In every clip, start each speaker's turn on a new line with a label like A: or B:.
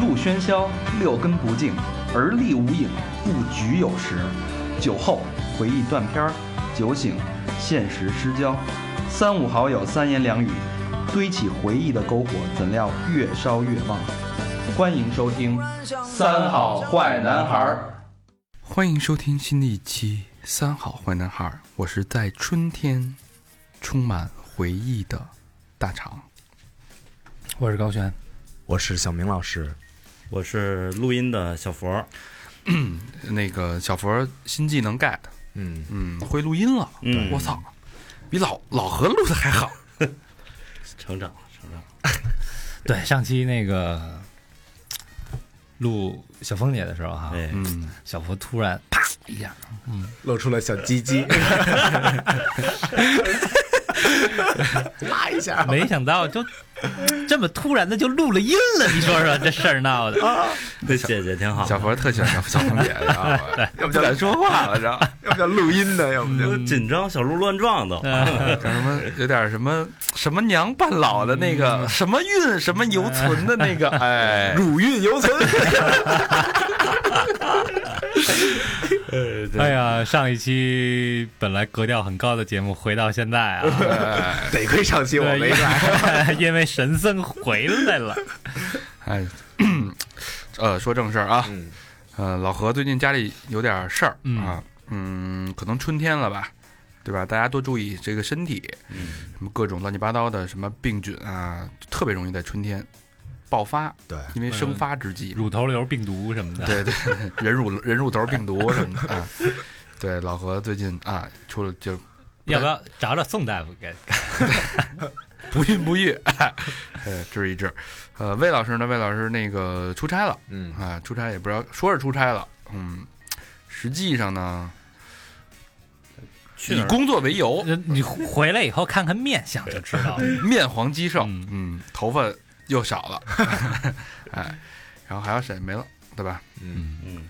A: 路喧嚣，六根不净，而立无影，不局有时。酒后回忆断片儿，酒醒现实失焦。三五好友三言两语，堆起回忆的篝火，怎料越烧越旺。欢迎收听《三好坏男孩儿》。欢迎收听新的一期《三好坏男孩儿》，我是在春天充满回忆的大肠。
B: 我是高璇，
C: 我是小明老师，
D: 我是录音的小佛，
A: 那个小佛新技能 get，
C: 嗯，
A: 嗯，会录音了。
D: 嗯。
A: 我操，比老老何录的还好。
D: 成长了，成长。了。
B: 对上期那个录小峰姐的时候哈，
D: 哎，
A: 嗯，
B: 小佛突然啪一下，嗯。
C: 露出了小鸡鸡，拉一下，
B: 没想到就 这么突然的就录了音了，你说说这事儿闹的，
D: 这姐姐挺好。
A: 小佛特喜欢 小红姐，知道吧？要不敢说话了，知道？
C: 要不叫录音呢？要不就
D: 就紧张，小鹿乱撞都。
A: 叫什么？有点什么什么娘半老的那个，什么韵什么犹存的那个，哎，
C: 乳韵犹存。
B: 哎呀，上一期本来格调很高的节目，回到现在啊，
A: 哎
C: 得亏上期我没来，
B: 因为神僧回来了，
A: 哎，呃，说正事儿啊，
C: 嗯
A: 呃，老何最近家里有点事儿
B: 嗯
A: 啊，嗯，可能春天了吧，对吧？大家多注意这个身体，
D: 嗯，
A: 什么各种乱七八糟的什么病菌啊，特别容易在春天爆发，
C: 对，
A: 因为生发之际。
B: 乳头瘤病毒什么的，
A: 对对，人乳人乳头病毒什么的啊。对，老何最近啊出了就
B: 要不要找找宋大夫给？
A: 不孕不育，哎，治一治。呃，魏老师呢？魏老师那个出差了
C: 嗯，
A: 啊，出差也不知道说是出差了，嗯，实际上呢？以工作为由，
B: 呃你回来以后看看面相就知道了。
A: 面黄肌瘦，
B: 嗯
A: 嗯，头发又少了，哎，然后还有谁没了，对吧？
C: 嗯
D: 嗯，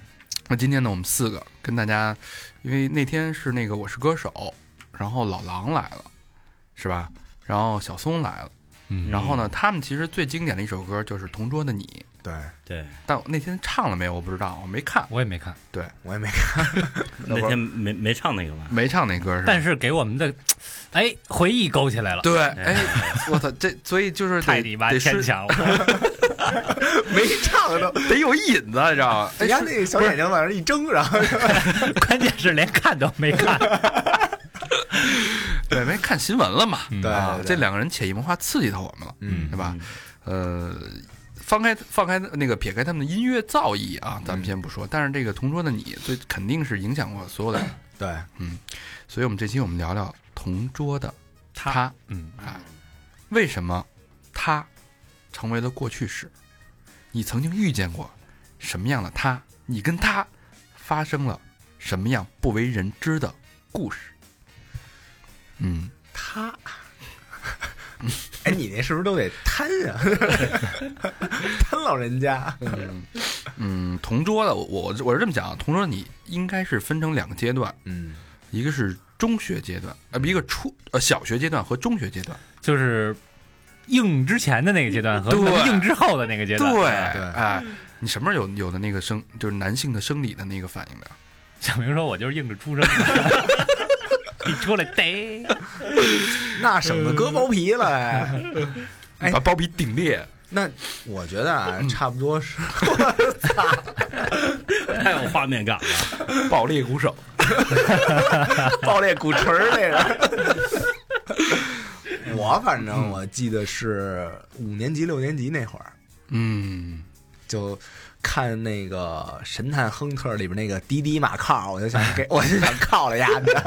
A: 那今天呢，我们四个跟大家，因为那天是那个我是歌手，然后老狼来了，是吧？然后小松来了，
B: 嗯
A: 然后呢，他们其实最经典的一首歌就是《同桌的你》，
C: 对
D: 对，
A: 但我那天唱了没有？我不知道，我没看，
B: 我也没看，对
C: 我也没看，
D: 那天没没唱那个吧？
A: 没唱那歌是？
B: 但是给我们的哎回忆勾起来了，
A: 对，哎，我操，这所以就是得
B: 太你妈牵强了。
C: 没唱都。
A: 得有引子，你知道吗？哎
C: 人家那个小眼睛往那一睁，然后
B: 关键是连看都没看。
A: 对，没看新闻了嘛？
B: 嗯
C: 对
A: 啊，这两个人潜移默化刺激到我们了，
C: 嗯
A: 对吧？呃，放开放开那个撇开他们的音乐造诣啊，咱们先不说，但是这个同桌的你，最肯定是影响过所有的人，
C: 对，嗯
A: 所以我们这期我们聊聊同桌的他，
B: 嗯，
A: 啊，为什么他成为了过去式？你曾经遇见过什么样的他？你跟他发生了什么样不为人知的故事？嗯，
C: 他。哎，你那是不是都得贪啊？贪老人家，
A: 嗯嗯，同桌的我我我是这么讲，同桌你应该是分成两个阶段，
C: 嗯，
A: 一个是中学阶段，呃，一个初呃小学阶段和中学阶段。
B: 就是硬之前的那个阶段和
A: 对
B: 硬之后的那个阶段。
A: 对，
C: 对
A: 哎，你什么时候有有的那个生就是男性的生理的那个反应的？
B: 小明说：“我就是硬着出生的，一出来得
C: 那省得割包皮了。哎哎
A: 把包皮顶裂，
C: 那我觉得啊，差不多是
D: 太有画面感了。
A: 爆裂鼓手。
C: 爆裂鼓槌儿那个。我反正我记得是五年级、六年级那会儿，
A: 嗯，
C: 就看那个《神探亨特》里边那个滴滴马靠，我就想给，我就想靠了丫的，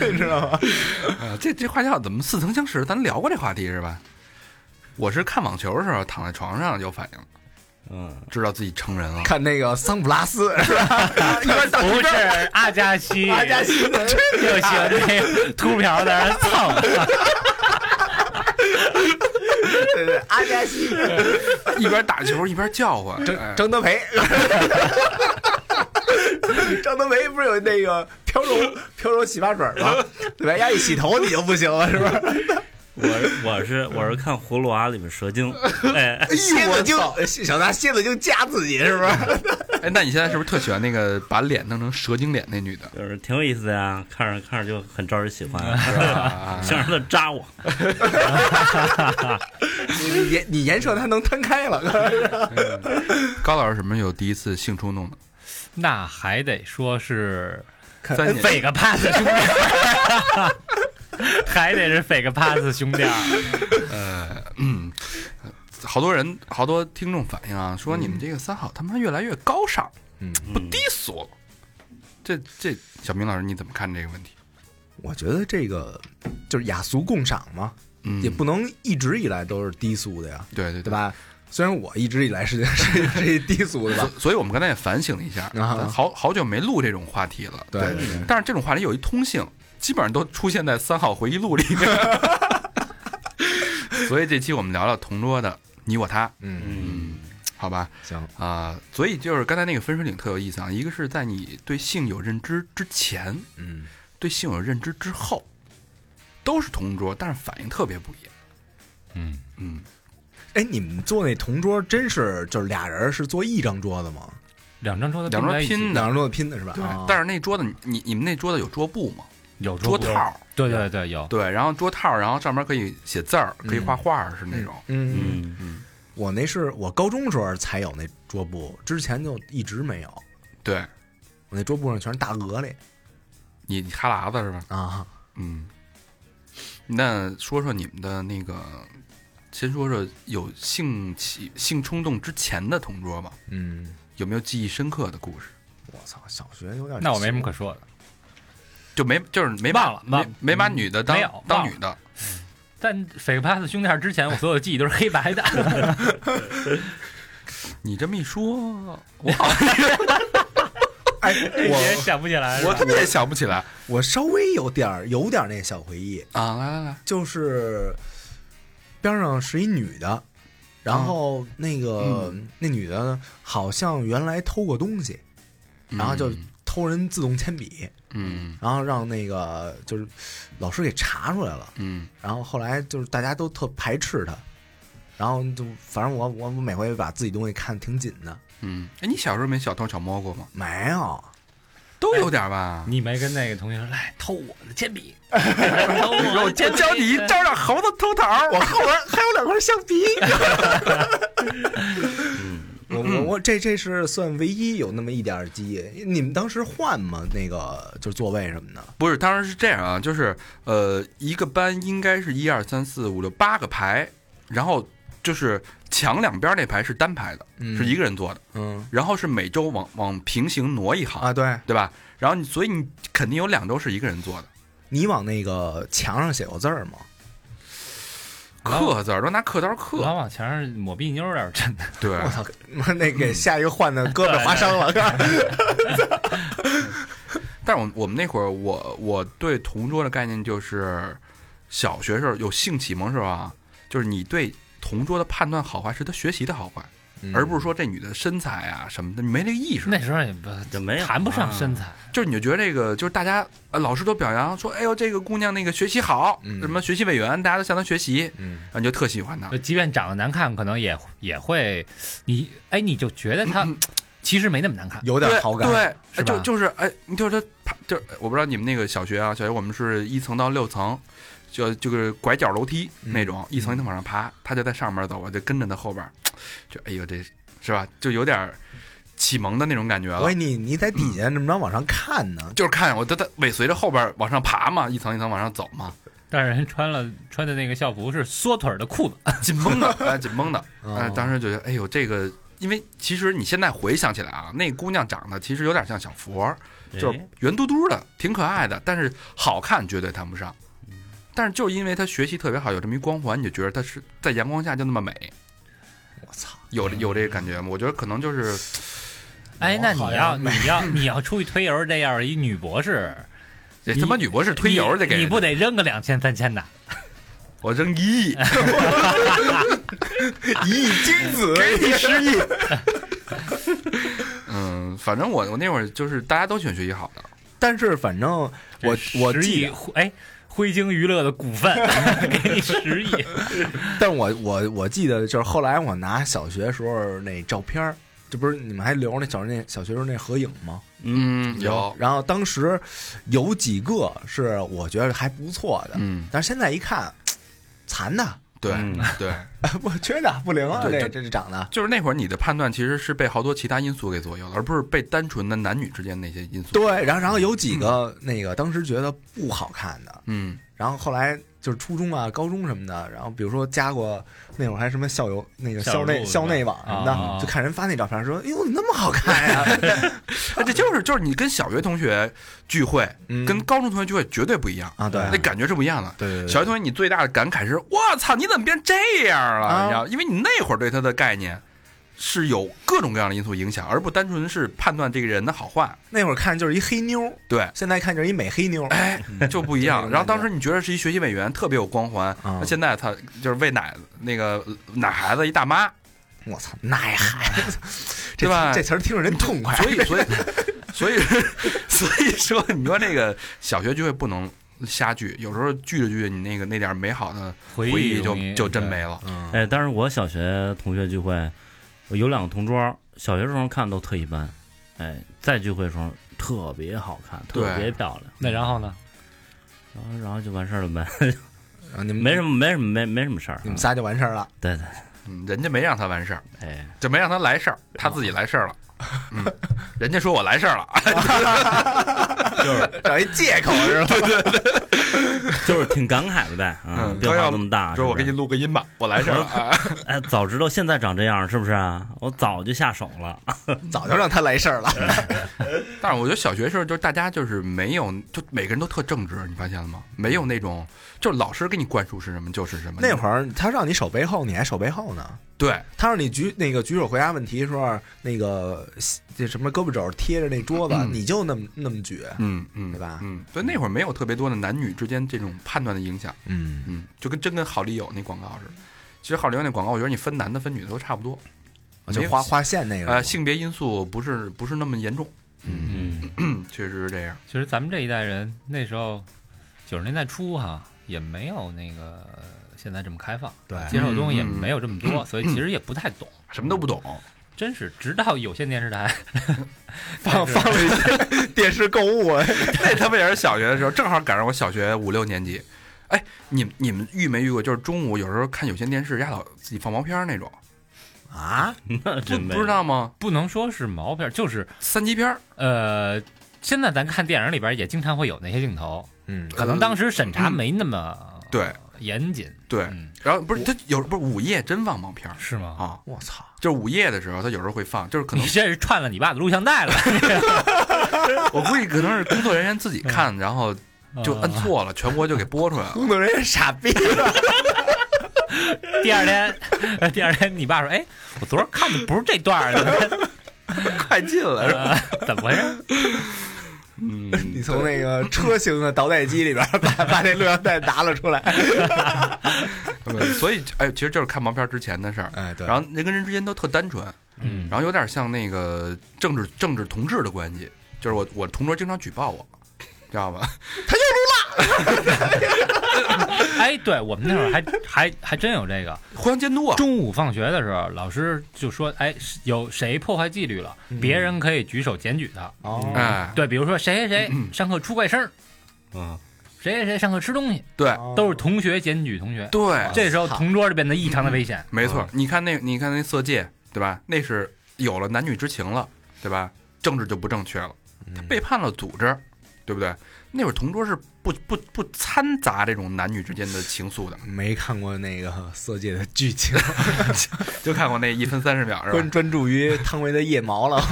C: 你知道吗？
A: 啊，这这话题怎么似曾相识？咱聊过这话题是吧？我是看网球的时候躺在床上有反应，
D: 嗯，
A: 知道自己成人了。
C: 看那个桑普拉斯是吧？
B: 不是阿加西，
C: 阿加西的，
B: 就喜欢那个秃瓢在那儿蹭。
C: 对对，阿加西，
A: 一边打球一边叫唤，
C: 张
A: 哎
C: 张德培，张德培不是有那个飘柔飘柔洗发水吗？对吧？丫一洗头你就不行了，是吧？
D: 我是我我是我是看《葫芦娃》里面蛇精，哎，
C: 蝎子精，小拿蝎子精夹自己是不是？
A: 哎，那你现在是不是特喜欢那个把脸弄成蛇精脸那女的？
D: 就是挺有意思的呀，看着看着就很招人喜欢，
A: 啊
D: 想让他扎我。
C: 你你颜你颜射它能摊开了，
A: 高老师什么时候有第一次性冲动的？
B: 那还得说是
A: 三年
B: 斐个 pass 兄弟，还得是斐个 pass 兄弟。
A: 呃，嗯，好多人好多听众反映啊，说你们这个三好他妈越来越高尚，
C: 嗯，
A: 不低俗了。这这，小明老师你怎么看这个问题？
C: 我觉得这个就是雅俗共赏嘛，
A: 嗯，
C: 也不能一直以来都是低俗的呀，
A: 对对
C: 对？吧？虽然我一直以来是 是是低俗的吧
A: 所，以我们刚才也反省了一下，好好久没录这种话题了。
C: 对对对
A: 但是这种话题有一通性，基本上都出现在三好回忆录里面。所以这期我们聊聊同桌的你我他，
C: 嗯，
D: 嗯，
A: 好吧？
C: 行，
A: 啊、所以就是刚才那个分水岭特有意思啊，一个是在你对性有认知之前，
C: 嗯，
A: 对性有认知之后，都是同桌，但是反应特别不一样。
B: 嗯，
A: 嗯，
C: 哎，你们坐那同桌真是就是俩人是坐一张桌子吗？
B: 两张桌子
A: 两桌
B: 在一起
A: 拼的
C: 两张桌子拼的是吧？
A: 对
C: 啊。
A: 但是那桌子，你你你们那桌子有桌布吗？
B: 有
A: 桌套，
B: 对对对，有。
A: 对，然后桌套，然后上面可以写字儿，可以画画，是那种。
C: 嗯，
D: 嗯，
A: 嗯，
C: 我那是我高中时候才有那桌布，之前就一直没有。
A: 对
C: 我那桌布上全是大鹅嘞
A: 你你哈喇子是吧？
C: 啊！
A: 嗯，那说说你们的那个，先说说有性起性冲动之前的同桌吧，
C: 嗯，
A: 有没有记忆深刻的故事？
C: 我操，小学有点
B: 那我没什么可说的。
A: 就没就是没
B: 忘了没
A: 没把女的当
B: 没有
A: 当女的，
B: 但斐个 pass 兄弟二之前，我所有记忆都是黑白的。
A: 你这么一说，我好像
C: 哎，
B: 也
C: 我
B: 想不起来。
A: 我特别想不起来
C: 我稍微有点儿有点儿那小回忆，
A: 啊！来来来，
C: 就是边上是一女的，然后那个、
A: 嗯。
C: 那女的好像原来偷过东西，然后就
A: 嗯
C: 偷人自动铅笔，
A: 嗯。
C: 然后让那个就是老师给查出来了，
A: 嗯。
C: 然后后来就是大家都特排斥他，然后就反正我我我每回把自己东西看得挺紧的，
A: 嗯，哎，你小时候没小偷小摸过吗？
C: 没有，
A: 都有点吧。
B: 你没跟那个同学说来偷我的铅笔，偷我的铅笔
A: 教你一招让猴子偷桃。
C: 我后边还有两块橡皮。
D: 嗯，
C: 我我我这这是算唯一有那么一点儿记忆。你们当时换吗？那个就是座位什么的。
A: 不是，当时是这样啊，就是呃，一个班应该是一二三四五六八个排，然后就是墙两边那排是单排的，
C: 嗯
A: 是一个人坐的，
C: 嗯
A: 然后是每周往往平行挪一行，
C: 啊，对
A: 对吧？然后你所以你肯定有两周是一个人坐的，
C: 你往那个墙上写过字儿吗？
A: 刻字儿都拿刻刀刻，
B: 老往墙上抹壁妞儿，真的。
A: 对，
C: 我操，那给下一个换的胳膊划伤了。
A: 但是我我们那会儿，我我对同桌的概念就是，小学时候有性启蒙时候啊，就是你对同桌的判断好坏是他学习的好坏，而不是说这女的身材啊什么的，你没这个意识。
B: 那时候也不
D: 就没
B: 谈不上
D: 啊
B: 身材，
A: 就是你就觉得这个，就是大家呃老师都表扬说，哎呦这个姑娘那个学习好，
C: 嗯
A: 什么学习委员，大家都向她学习，
C: 嗯
A: 然后你就特喜欢她。
B: 即便长得难看，可能也也会，你哎，你就觉得她
A: 嗯
B: 其实没那么难看。
C: 有点好感。
A: 对，就就是哎，你就是她，就是我不知道你们那个小学啊，小学我们是一层到六层，就就是拐角楼梯
C: 嗯
A: 那种，一层一层往上爬，他就在上面走，我就跟着他后边，就哎呦这是吧，就有点启蒙的那种感觉了
C: 喂，。你你在底下怎么着往上看呢？
A: 就是看我他他尾随着后边往上爬嘛，一层一层往上走嘛，
B: 但是人穿了穿的那个校服是缩腿的裤子，
A: 紧绷的，哎，紧绷的。
C: 哦
A: 哎，当时就觉得，哎呦，这个，因为其实你现在回想起来啊，那姑娘长得其实有点像小佛，就是
D: 哎
A: 圆嘟嘟的，挺可爱的，但是好看绝对谈不上。但是就因为他学习特别好，有这么一光环，你就觉得他是在阳光下就那么美，
C: 我操！
A: 有有这个感觉吗？我觉得可能就是
B: 哎，那你要你要你要出去推油这样一女博士，
A: 这他妈女博士推油得给
B: 你你不得扔个两千三千的？
A: 我扔一亿，
C: 一亿精子，
A: 给你十亿。嗯，反正我我那会儿就是大家都喜欢学习好的，
C: 但是反正我我
B: 十亿
C: 记
B: 哎，辉鲸娱乐的股份，给你十亿。
C: 但是我我我记得就是后来我拿小学时候那照片儿，这不是你们还留着那小那小学时候那合影吗？
A: 嗯，有，
C: 然后当时有几个是我觉得还不错的，
A: 嗯，
C: 但是现在一看，残的，
A: 对
D: 嗯
A: 对，
C: 不缺的，不灵啊，
A: 对
C: 这这是长的。
A: 就是那会儿你的判断其实是被好多其他因素给左右了，而不是被单纯的男女之间那些因素。，
C: 对，然后然后有几个那个当时觉得不好看的，
A: 嗯，
C: 然后后来就是初中啊、高中什么的，然后比如说加过那会儿还什么校友那个
B: 校
C: 校内校内网什么的，
B: 啊
C: 就看人发那照片说：“哎呦，你那么好看呀、
A: 哎，这就是就是你跟小学同学聚会，
C: 嗯
A: 跟高中同学聚会绝对不一样
C: 啊对
A: 那感觉是不一样的。
C: 对对对，
A: 小学同学，你最大的感慨是：我操，你怎么变这样了？
C: 啊
A: 你知道，因为你那会儿对他的概念是有各种各样的因素影响，而不单纯是判断这个人的好坏。
C: 那会儿看就是一黑妞，
A: 对，
C: 现在看就是一美黑妞。
A: 哎，就不一样。然后当时你觉得是一学习委员，特别有光环，
C: 啊
A: 那现在他就是喂奶那个奶孩子一大妈，
C: 我操，奶孩子，这
A: 对吧
C: 这词儿听着真痛快。
A: 所以所以 所以所以说，你说这个小学聚会不能瞎聚，有时候聚着聚着，你那个那点美好的
B: 回
A: 回忆就就真没了。
C: 嗯，
D: 哎，但是我小学同学聚会，我有两个同桌，小学时候看都特一般，哎，在聚会的时候特别好看，特别漂亮，
B: 那然后呢？
D: 然后然后就完事儿了呗，没什么没什么没没什么事儿啊，
C: 你们仨就完事儿了。
D: 对对，
A: 嗯，人家没让他完事儿，
D: 哎，
A: 就没让他来事儿，他自己来事儿了。嗯，人家说我来事儿了，就是
C: 找一借口是吧？
D: 就是挺感慨的呗，啊
A: 嗯，
D: 变化这么大，
A: 说我给
D: 是不是
A: 你录个音吧，我来事儿了。啊
D: 哎，早知道现在长这样，是不是啊？我早就下手了。
C: 早就让他来事儿了。
A: 但是我觉得小学时候就是大家就是没有，就每个人都特正直，你发现了吗？没有那种就是老师给你灌输是什么就是什么。
C: 那会儿他让你守背后，你还守背后呢。
A: 对
C: 他让你举那个举手回答问题的时候，那个这什么胳膊肘贴着那桌子，
A: 嗯
C: 你就那么那么举。
A: 嗯嗯，
C: 对吧
A: 嗯，所以那会儿没有特别多的男女之间这种判断的影响，
C: 嗯，
A: 嗯，就跟真跟好丽友那广告似的。其实好丽友那广告，我觉得你分男的分女的都差不多，
C: 就划划线那个。
A: 呃，性别因素不是不是那么严重，
C: 嗯，
D: 嗯，
A: 嗯，确实是这样。
B: 其实咱们这一代人那时候九十年代初哈，也没有那个现在这么开放，
C: 对
B: 接受的东西也
A: 嗯
B: 没有这么多，所以其实也不太懂。
A: 什么都不懂，
B: 真是直到有线电视台
C: 放 放了一些电视购物，
A: 那他们也是小学的时候，正好赶上我小学五六年级。哎，你们你们遇没遇过？就是中午有时候看有线电视，丫老自己放毛片儿那种，
C: 啊，
A: 不
D: 那真没
A: 不知道吗？
B: 不能说是毛片儿，就是
A: 三级片儿，
B: 呃，现在咱看电影里边也经常会有那些镜头，
C: 嗯，
B: 可能当时审查没那么
A: 对。
B: 严谨，
A: 对。
B: 嗯，
A: 然后不是他有不是午夜真放毛片儿
B: 是吗？
A: 啊，
C: 我操，
A: 就是午夜的时候，他有时候会放，就是可能
B: 你这是串了你爸的录像带了，
A: 我估计可能是工作人员自己看，然后就摁错了，全国就给播出来了。
C: 工作人员傻逼了。
B: 第二天，呃第二天你爸说：“哎，我昨儿看的不是这段儿的，
A: 快进了。是吧？
B: 呃怎么回事
A: 嗯，
C: 你从那个车型的导带机里边 把把那录像带拿了出来。
A: 对所以哎，其实就是看毛片之前的事儿。
C: 哎，对
A: 然后人跟人之间都特单纯，
B: 嗯
A: 然后有点像那个政治政治同志的关系，就是我我同桌经常举报我，知道吧？？”
B: 哎，对我们那会儿还还还真有这个。
A: 互相监督啊。
B: 中午放学的时候，老师就说：“哎，有谁破坏纪律了，别人可以举手检举他。
C: 哦，
A: 哎，
B: 对，比如说谁谁谁
A: 嗯
B: 上课出怪声儿，
D: 嗯，
B: 谁谁谁上课吃东西，
A: 对
C: 哦
B: 都是同学检举同学。
A: 对，
B: 这时候同桌就变得异常的危险。
A: 没错。你看那，你看那色戒，对吧？那是有了男女之情了，对吧？政治就不正确了，他背叛了组织，对不对？那会儿同桌是不不不掺杂这种男女之间的情愫的，
C: 没看过那个《色戒》的剧情，
A: 就看过那一分三十秒是
C: 专
A: 吧？
C: 专注于汤唯的腋毛了。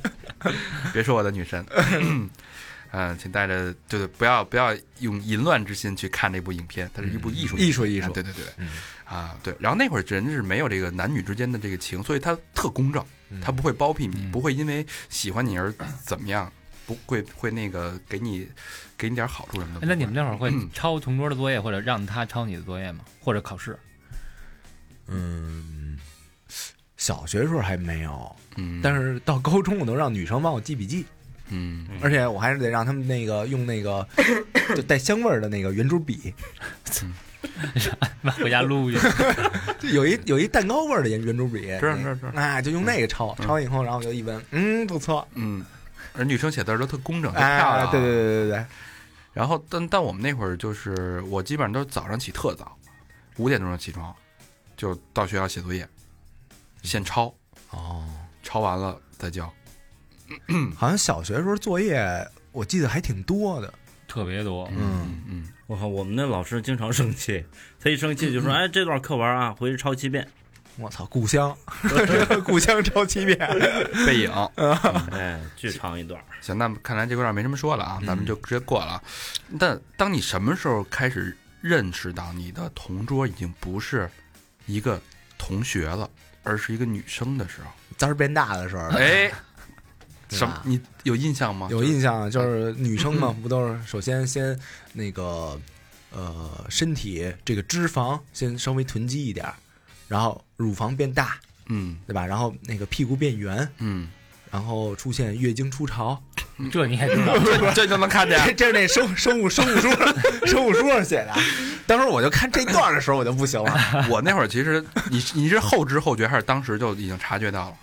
A: 别说我的女神，嗯，请带着就是不要不要用淫乱之心去看这部影片，它是一部艺术
C: 艺术艺术
A: 啊对对对，
C: 嗯。
A: 啊对。然后那会儿人是没有这个男女之间的这个情，所以他特公正，他不会包庇你，
B: 嗯。
A: 不会因为喜欢你而怎么样，不会会那个给你给你点好处什么的。
B: 哎那你们那会儿会
A: 嗯
B: 抄同桌的作业，或者让他抄你的作业吗？或者考试？
C: 嗯，小学时候还没有，
A: 嗯，
C: 但是到高中我能让女生帮我记笔记，
A: 嗯
C: 而且我还是得让他们那个用那个 就带香味儿的那个圆珠笔，
B: 回家撸去。
C: 就有一有一蛋糕味儿的圆圆珠笔，
A: 知道知道知道
C: 哎，就用那个抄，抄完以后，然后我就一闻，嗯，不错，
A: 嗯，而女生写字儿都特工整，特漂亮，，
C: 哎对对对对对，
A: 然后，但但我们那会儿就是，我基本上都是早上起特早，五点钟就起床，就到学校写作业，现抄，
C: 哦，
A: 抄完了再交。
C: 好像小学时候作业我记得还挺多的，
B: 特别多，
C: 嗯
A: 嗯，
D: 我靠，我们那老师经常生气，他一生气就说：“ 哎，这段课文啊，回去抄七遍。
C: 我操，故乡，故乡抄七遍，
A: 背影。”
D: 哎，巨长一段。
A: 行，那看来这块儿没什么说了啊，咱们就直接过了啊。但当你什么时候开始认识到你的同桌已经不是一个同学了，而是一个女生的时候，
C: 字儿变大的时候，
A: 哎，什么？你有印象吗？
C: 有印象，就是女生嘛，不都是首先先那个呃身体这个脂肪先稍微囤积一点儿，然后乳房变大，
A: 嗯
C: 对吧？然后那个屁股变圆，
A: 嗯，
C: 然后出现月经初潮，
B: 这你也知道。
A: 这这就能看见。
C: 这这是那生生物生物书生物书上写的。当时我就看这段的时候，我就不行了。
A: 我那会儿其实你你是后知后觉，还是当时就已经察觉到了？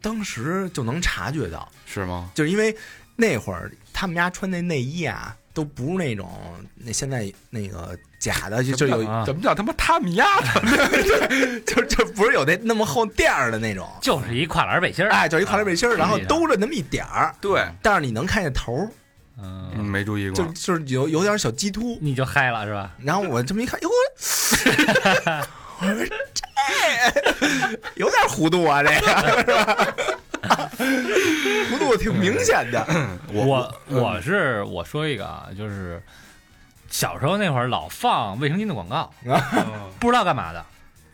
C: 当时就能察觉到，
A: 是吗？
C: 就是因为那会儿他们家穿那内衣啊，都不是那种那现在那个假的，就就有
B: 啊
A: 怎么叫他妈他们丫的？
C: 就就不是有那那么厚垫儿的那种，
B: 就是一跨栏背心儿，
C: 哎，就一跨栏背心儿，然后兜着那么一点儿，
A: 对，
C: 但是你能看见头儿，
A: 嗯，
B: 嗯，
A: 没注意
C: 就
A: 过。
C: 就是有有点小鸡突。
B: 你就嗨了是吧？
C: 然后我这么一看，哟，我说这 有点弧度啊，这个是吧？弧度挺明显的。
B: 我我是我说一个啊，就是小时候那会儿老放卫生巾的广告，不知道干嘛的，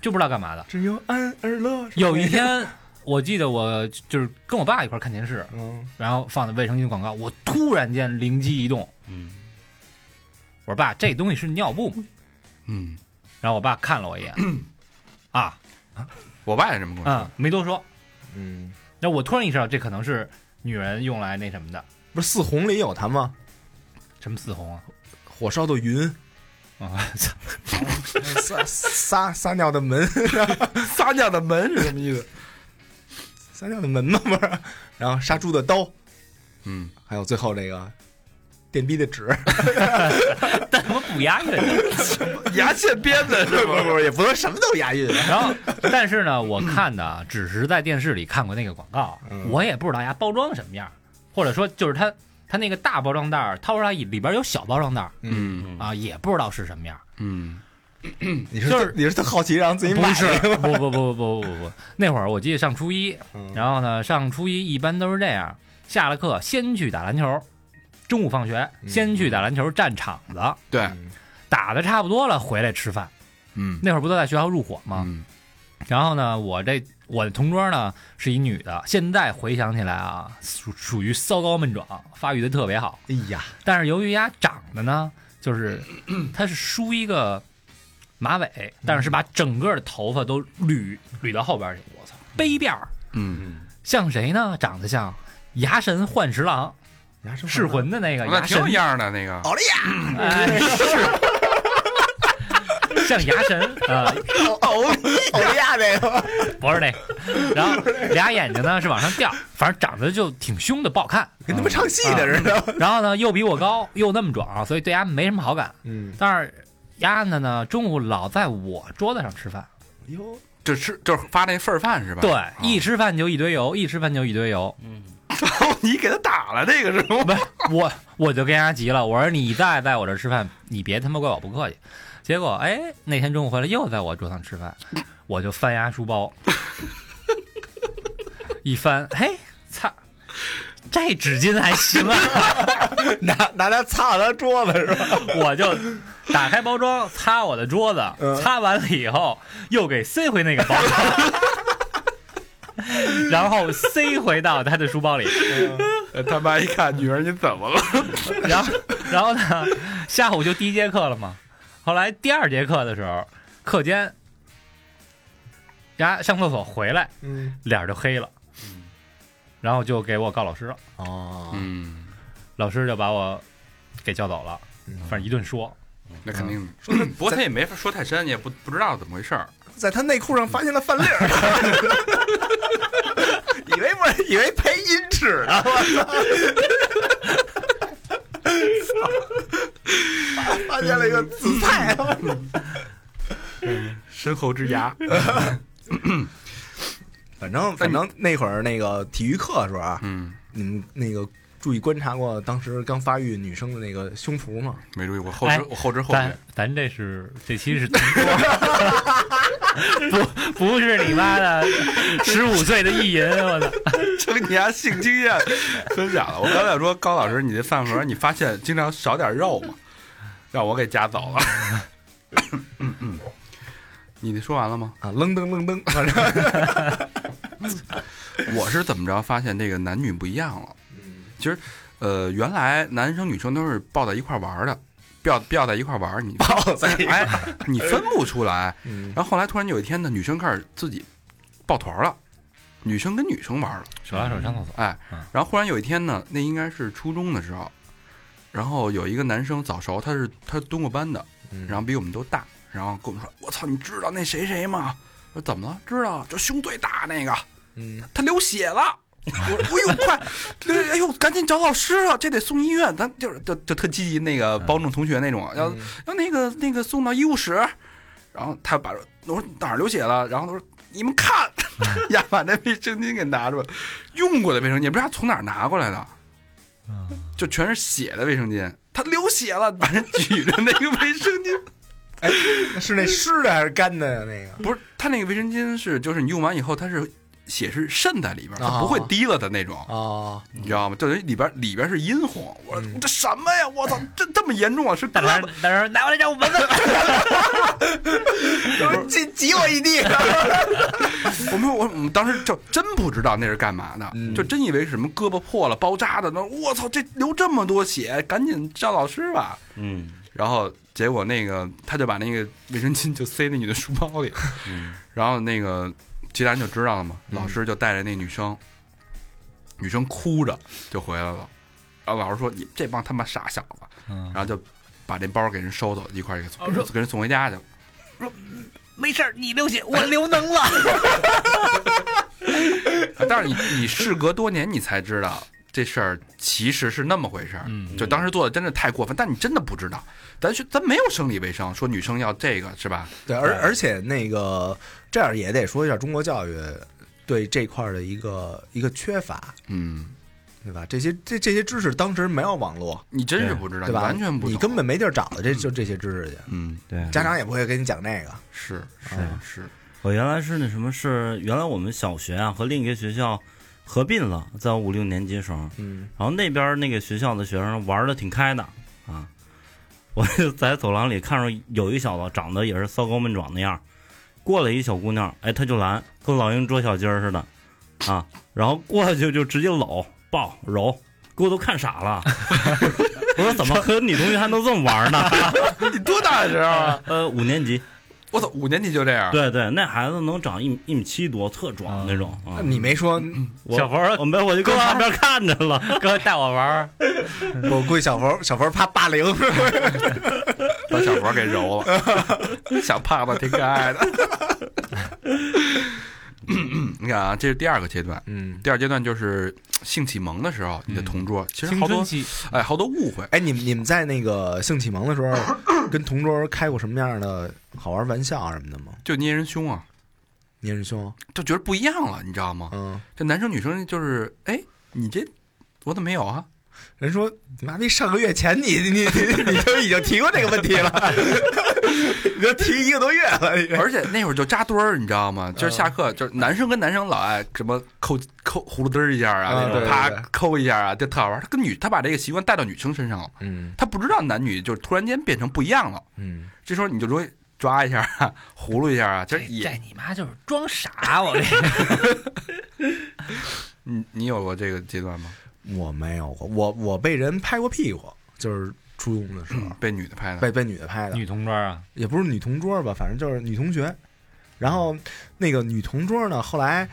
B: 就不知道干嘛的。
C: 只有安而乐。
B: 有一，天，我记得我就是跟我爸一块看电视，
C: 嗯，
B: 然后放的卫生巾广告，我突然间灵机一动，
D: 嗯，
B: 我说爸，这东西是尿布吗？
A: 嗯，
B: 然后我爸看了我一眼，啊
A: 我爸也这么跟我说
B: 啊。，没多说。
C: 嗯，
B: 那我突然意识到，这可能是女人用来那什么的，
C: 不是四红里有它吗？
B: 什么四红啊？
C: 火烧的云，
B: 啊，
C: 撒撒撒尿的门，
A: 撒尿的门是什么意思？
C: 撒尿的门吗，不是？然后杀猪的刀，
A: 嗯，
C: 还有最后这个电逼的纸，
B: 但他妈不押韵。
A: 牙线编的是
C: 不是不是，也不能什么都押韵。
B: 然后，但是呢，我看的啊只是在电视里看过那个广告，
C: 嗯
B: 我也不知道呀包装什么样，或者说就是它它那个大包装袋儿掏出来里边有小包装袋儿
A: 嗯
B: 啊，也不知道是什么样。
A: 嗯
C: 你是
B: 就是
C: 你是特好奇让自己买
B: 不是，
C: 吗？
B: 不不不不不不不，那会儿我记得上初一，
C: 嗯
B: 然后呢，上初一一般都是这样，下了课先去打篮球，中午放学
C: 嗯
B: 先去打篮球占场子，
A: 对，
B: 打的差不多了回来吃饭。
A: 嗯
B: 那会儿不都在学校入伙吗？
A: 嗯
B: 然后呢，我这我的同桌呢是一女的，现在回想起来啊，属属于骚高闷壮，发育的特别好。
C: 哎呀，
B: 但是由于丫长得呢，就是 她是梳一个马尾，但是是把整个的头发都捋捋到后边去。我操，背辫儿，
A: 嗯，
B: 像谁呢？长得像牙神幻十郎，噬魂的那个
A: 那挺有
B: 牙神，
A: 样的那个。
C: 奥利亚，
B: 哎，是 像牙神啊。
C: 奥利亚那个，
B: 不是那个，然后俩眼睛呢是往上掉，反正长得就挺凶的，不好看。
C: 跟他们唱戏的似的。
B: 然后呢，又比我高，又那么壮，所以对丫没什么好感。
C: 嗯，
B: 但是丫呢呢，中午老在我桌子上吃饭，
C: 哟，
A: 就吃就是发那份儿饭是吧？
B: 对，
A: 啊
B: 一吃饭就一堆油，一吃饭就一堆油。
D: 嗯，
A: 你给他打了那个是吗？
B: 不我，我就跟丫急了，我说你再在我这吃饭，你别他妈怪我不客气。结果哎，那天中午回来又在我桌上吃饭，我就翻压书包，一翻，嘿，擦，这纸巾还行啊！
C: 拿拿它擦他桌子是吧？
B: 我就打开包装，擦我的桌子，
C: 嗯
B: 擦完了以后又给塞回那个包装，然后塞回到他的书包里，
A: 他妈一看，女儿你怎么了？
B: 然后然后呢，下午就第一节课了嘛。后来第二节课的时候，课间，丫上厕所回来，
C: 嗯，
B: 脸儿就黑了，然后就给我告老师了。
C: 哦，
A: 嗯
B: 老师就把我给叫走了，
C: 嗯
B: 反正一顿说。
A: 那肯定。不过他也没法说太深，你也不不知道怎么回事儿。
C: 在他内裤上发现了饭粒儿，以为我以为赔银纸呢，我操！发现了一个紫菜，
A: 身后之牙，
C: 反正反正那会儿那个体育课的时候啊，
A: 嗯，
C: 你们那个注意观察过当时刚发育女生的那个胸脯吗？
A: 没注意，过后知
B: 哎
A: 我后知后觉
B: 咱。咱这是这期是 不不是你妈的 十五岁的意淫，我操！
A: 成你家性经验分享了。我刚才说高老师，你这饭盒你发现经常少点肉吗？让我给夹走了。嗯嗯，你说完了吗？
C: 啊，愣噔愣噔，反正
A: 我是怎么着发现这个男女不一样了？其实，呃，原来男生女生都是抱在一块玩的，抱抱在一块玩，你
C: 抱在一
A: 哎，你分不出来。
C: 嗯
A: 然后后来突然有一天呢，女生开始自己抱团了，女生跟女生玩了。
B: 手拉手上厕所，
A: 哎
B: 嗯，
A: 然后忽然有一天呢，那应该是初中的时候，然后有一个男生早熟，他是他是蹲过班的，
C: 嗯
A: 然后比我们都大，然后跟我们说：“我操，你知道那谁谁吗？”我说：“怎么了？知道，就胸最大那个，
C: 嗯
A: 他流血了。”我说：“哎呦，快，哎呦，赶紧找老师啊，这得送医院。”咱就是就就特积极那个帮助同学那种，要
C: 嗯
A: 要那个那个送到医务室，然后他把我说哪儿流血了，然后他说你们看，呀把那卫生巾给拿出来，用过的卫生巾，不知道他从哪儿拿过来的，就全是血的卫生巾，他流血了，把人举着那个卫生巾，哎
C: 是那湿的还是干的呀？那个
A: 不是他那个卫生巾是就是你用完以后它是血是渗在里边，它
C: 哦
A: 不会滴了的那种。
C: 啊，
A: 你知道吗？就等于里边里边是阴红，我
C: 嗯
A: 这什么呀？我操，这这么严重啊？是胳膊
B: 大师，大师拿过来让我闻闻。
C: 挤挤我一地，
A: 我们我我们当时就真不知道那是干嘛的，
C: 嗯
A: 就真以为是什么胳膊破了包扎的。那我操，这流这么多血，赶紧叫老师吧。
D: 嗯
A: 然后结果那个他就把那个卫生巾就塞那女的书包里，
D: 嗯
A: 然后那个其他人就知道了嘛，
C: 嗯
A: 老师就带着那女生，女生哭着就回来了。然后老师说：“你这帮他妈傻小子！”
B: 嗯
A: 然后就把这包给人收走，一块儿给送给人送回家去了。
B: 没事儿，你流血，我流能了。
A: 但是你你事隔多年，你才知道这事儿其实是那么回事儿。
B: 嗯
A: 就当时做的真的太过分，但你真的不知道，咱学咱没有生理卫生，说女生要这个是吧？
C: 对，而而且那个这样也得说一下中国教育对这块儿的一个一个缺乏，
A: 嗯，
C: 对吧？这些这这些知识当时没有网络，
A: 你真是不知道，
C: 对吧？
A: 完全不，
C: 你根本没地儿找的这就这些知识去，
A: 嗯
D: 对，
C: 家长也不会给你讲那个。
A: 是是
C: 啊
A: 是，
D: 我原来是那什么是原来我们小学啊和另一个学校合并了，在我五六年级时候，
C: 嗯
D: 然后那边那个学校的学生玩的挺开的啊，我就在走廊里看着有一小子长得也是骚高闷壮那样，过来一小姑娘，哎，他就拦，跟老鹰捉小鸡儿似的啊，然后过去就直接搂抱揉，给我都看傻了。我说怎么和女同学还能这么玩呢？
A: 你多大的时候啊？
D: 呃，五年级，
A: 我操，五年级就这样？
D: 对对，那孩子能长一一米七多，特壮那种啊。
C: 你没说，
D: 我
B: 小佛
D: 我没，我就搁旁边看着了。
B: 哥带我玩儿，
C: 我估计小佛小佛怕霸凌，
A: 把小佛给揉了，小胖子挺可爱的。你看啊，这是第二个阶段。
C: 嗯。
A: 第二阶段就是性启蒙的时候，你的同桌其实好多哎，好多误会。
C: 哎，你们你们在那个性启蒙的时候，跟同桌开过什么样的好玩玩笑啊什么的吗？
A: 就捏人胸啊，
C: 捏人胸，
A: 就觉得不一样了，你知道吗？
C: 嗯，
A: 这男生女生就是，哎，你这我怎么没有啊？
C: 人说你妈逼上个月前你你你你就已经提过这个问题了，你都提一个多月了，
A: 而且那会儿就扎堆儿，你知道吗？就是下课，就是男生跟男生老爱什么抠抠葫芦墩儿一下啊，那种啪
C: 对
A: 抠一下啊，就特好玩。他跟女，他把这个习惯带到女生身上了，
C: 嗯
A: 他不知道男女就突然间变成不一样了。
C: 嗯，
A: 这时候你就容易抓一下啊，葫芦一下啊，就是
B: 这
A: 也，
B: 你妈就是装傻，我这
A: 你 你有过这个阶段吗？
C: 我没有过，我我被人拍过屁股，就是初中的时候。
A: 被女的拍的，
C: 被被女的拍的，
B: 女同桌啊，
C: 也不是女同桌吧，反正就是女同学。然后那个女同桌呢，后来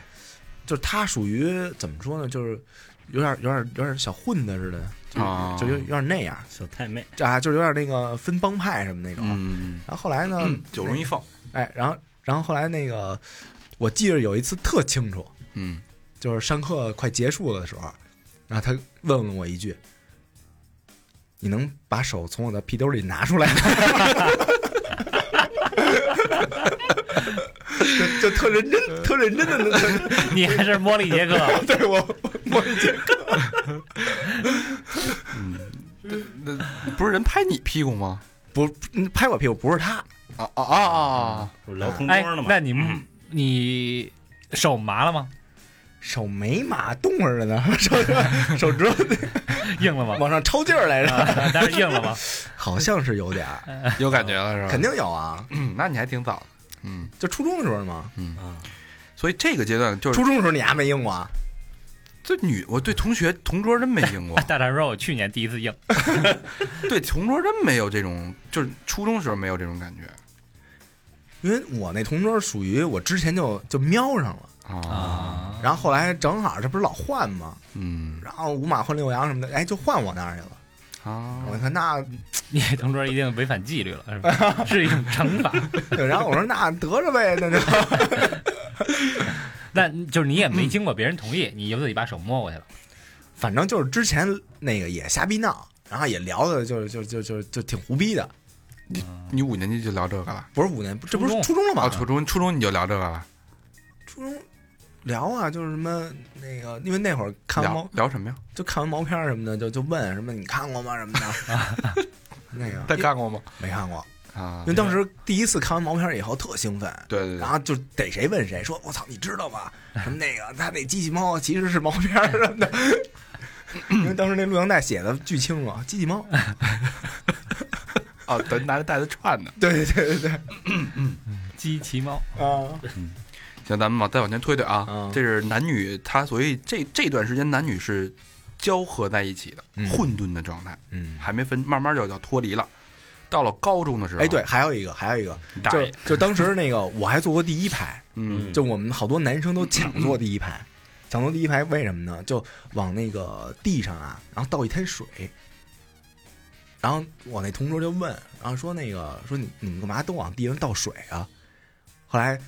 C: 就是她属于怎么说呢，就是有点有点有点小混的似的，就
A: 啊。
C: 就有有点那样，
D: 小太妹，
C: 啊就是有点那个分帮派什么那种。
A: 嗯，
C: 然后后来呢，
A: 酒容易放，
C: 哎，然后然后后来那个，我记得有一次特清楚，
A: 嗯，
C: 就是上课快结束了的时候，然后他问了我一句：“你能把手从我的屁兜里拿出来吗？” 就就特认真，特认真的那
B: 你还是摸了一节课，
C: 对我我
A: 那不是人拍你屁股吗？
C: 不嗯拍我屁股不是他，
A: 啊啊啊啊！
D: 我聊同
B: 哎
D: 桌呢，嘛。
B: 那你你手麻了吗？
C: 手没麻，冻着呢，手手指头
B: 硬了吗？
C: 往上抽劲儿来着，
B: 啊但是硬了吗？
C: 好像是有点儿，
A: 有感觉了是吧？
C: 肯定有啊，
A: 嗯，那你还挺早的，嗯，
C: 就初中的时候嘛，
D: 嗯，
A: 所以这个阶段就是
C: 初中的时候你还没硬过啊？
A: 这女，我对同学同桌真没硬过，
B: 大胆说，我去年第一次硬，
A: 对同桌真没有这种，就是初中时候没有这种感觉
C: 因为我那同桌属于我之前就就瞄上了。
A: 啊，
C: 然后后来正好这不是老换吗？
A: 嗯
C: 然后五马换六羊什么的，哎，就换我那儿去了。
A: 啊
C: 我一看那，
B: 你同桌一定违反纪律了，是吧？是一种惩罚。
C: 对然后我说那得着呗，那就
B: 但就是你也没经过别人同意，你就自己把手摸过去了。
C: 反正就是之前那个也瞎逼闹，然后也聊的就就就就就挺胡逼的。
A: 你你五年级就聊这个了？
C: 不是五年，这不是
B: 初中
C: 了吗？
A: 啊，初中初中你就聊这个了？
C: 初中聊啊，就是什么那个，因为那会儿看完
A: 聊
C: 毛
A: 聊什么呀？
C: 就看完毛片儿什么的，就就问什么你看过吗什么的。那个
A: 他看过吗？
C: 没看过，
A: 啊
C: 因为，当时第一次看完毛片儿以后特兴奋，
A: 对对对
C: 然，后就逮谁问谁，说我操，你知道吗？什么那个他那机器猫其实是毛片儿什么的，因为当时那录像带写的巨清楚，机器猫。
A: 哦，等拿着袋子串的。
C: 对对对对对
B: 机器猫，
C: 对啊，
A: 行，咱们往再往前推推啊，
C: 嗯
A: 这是男女，他所以这这段时间男女是交合在一起的，
C: 嗯
A: 混沌的状态，
C: 嗯，
A: 还没分，慢慢就要脱离了。到了高中的时候，
C: 哎对，，还有一个还有一个，就
A: 爷，
C: 就当时那个我还坐过第一排，
A: 嗯，
C: 就我们好多男生都抢坐第一排，抢坐第一排为什么呢？就往那个地上啊，然后倒一滩水。然后我那同桌就问，然后说那个说你你们干嘛都往地上倒水啊？后来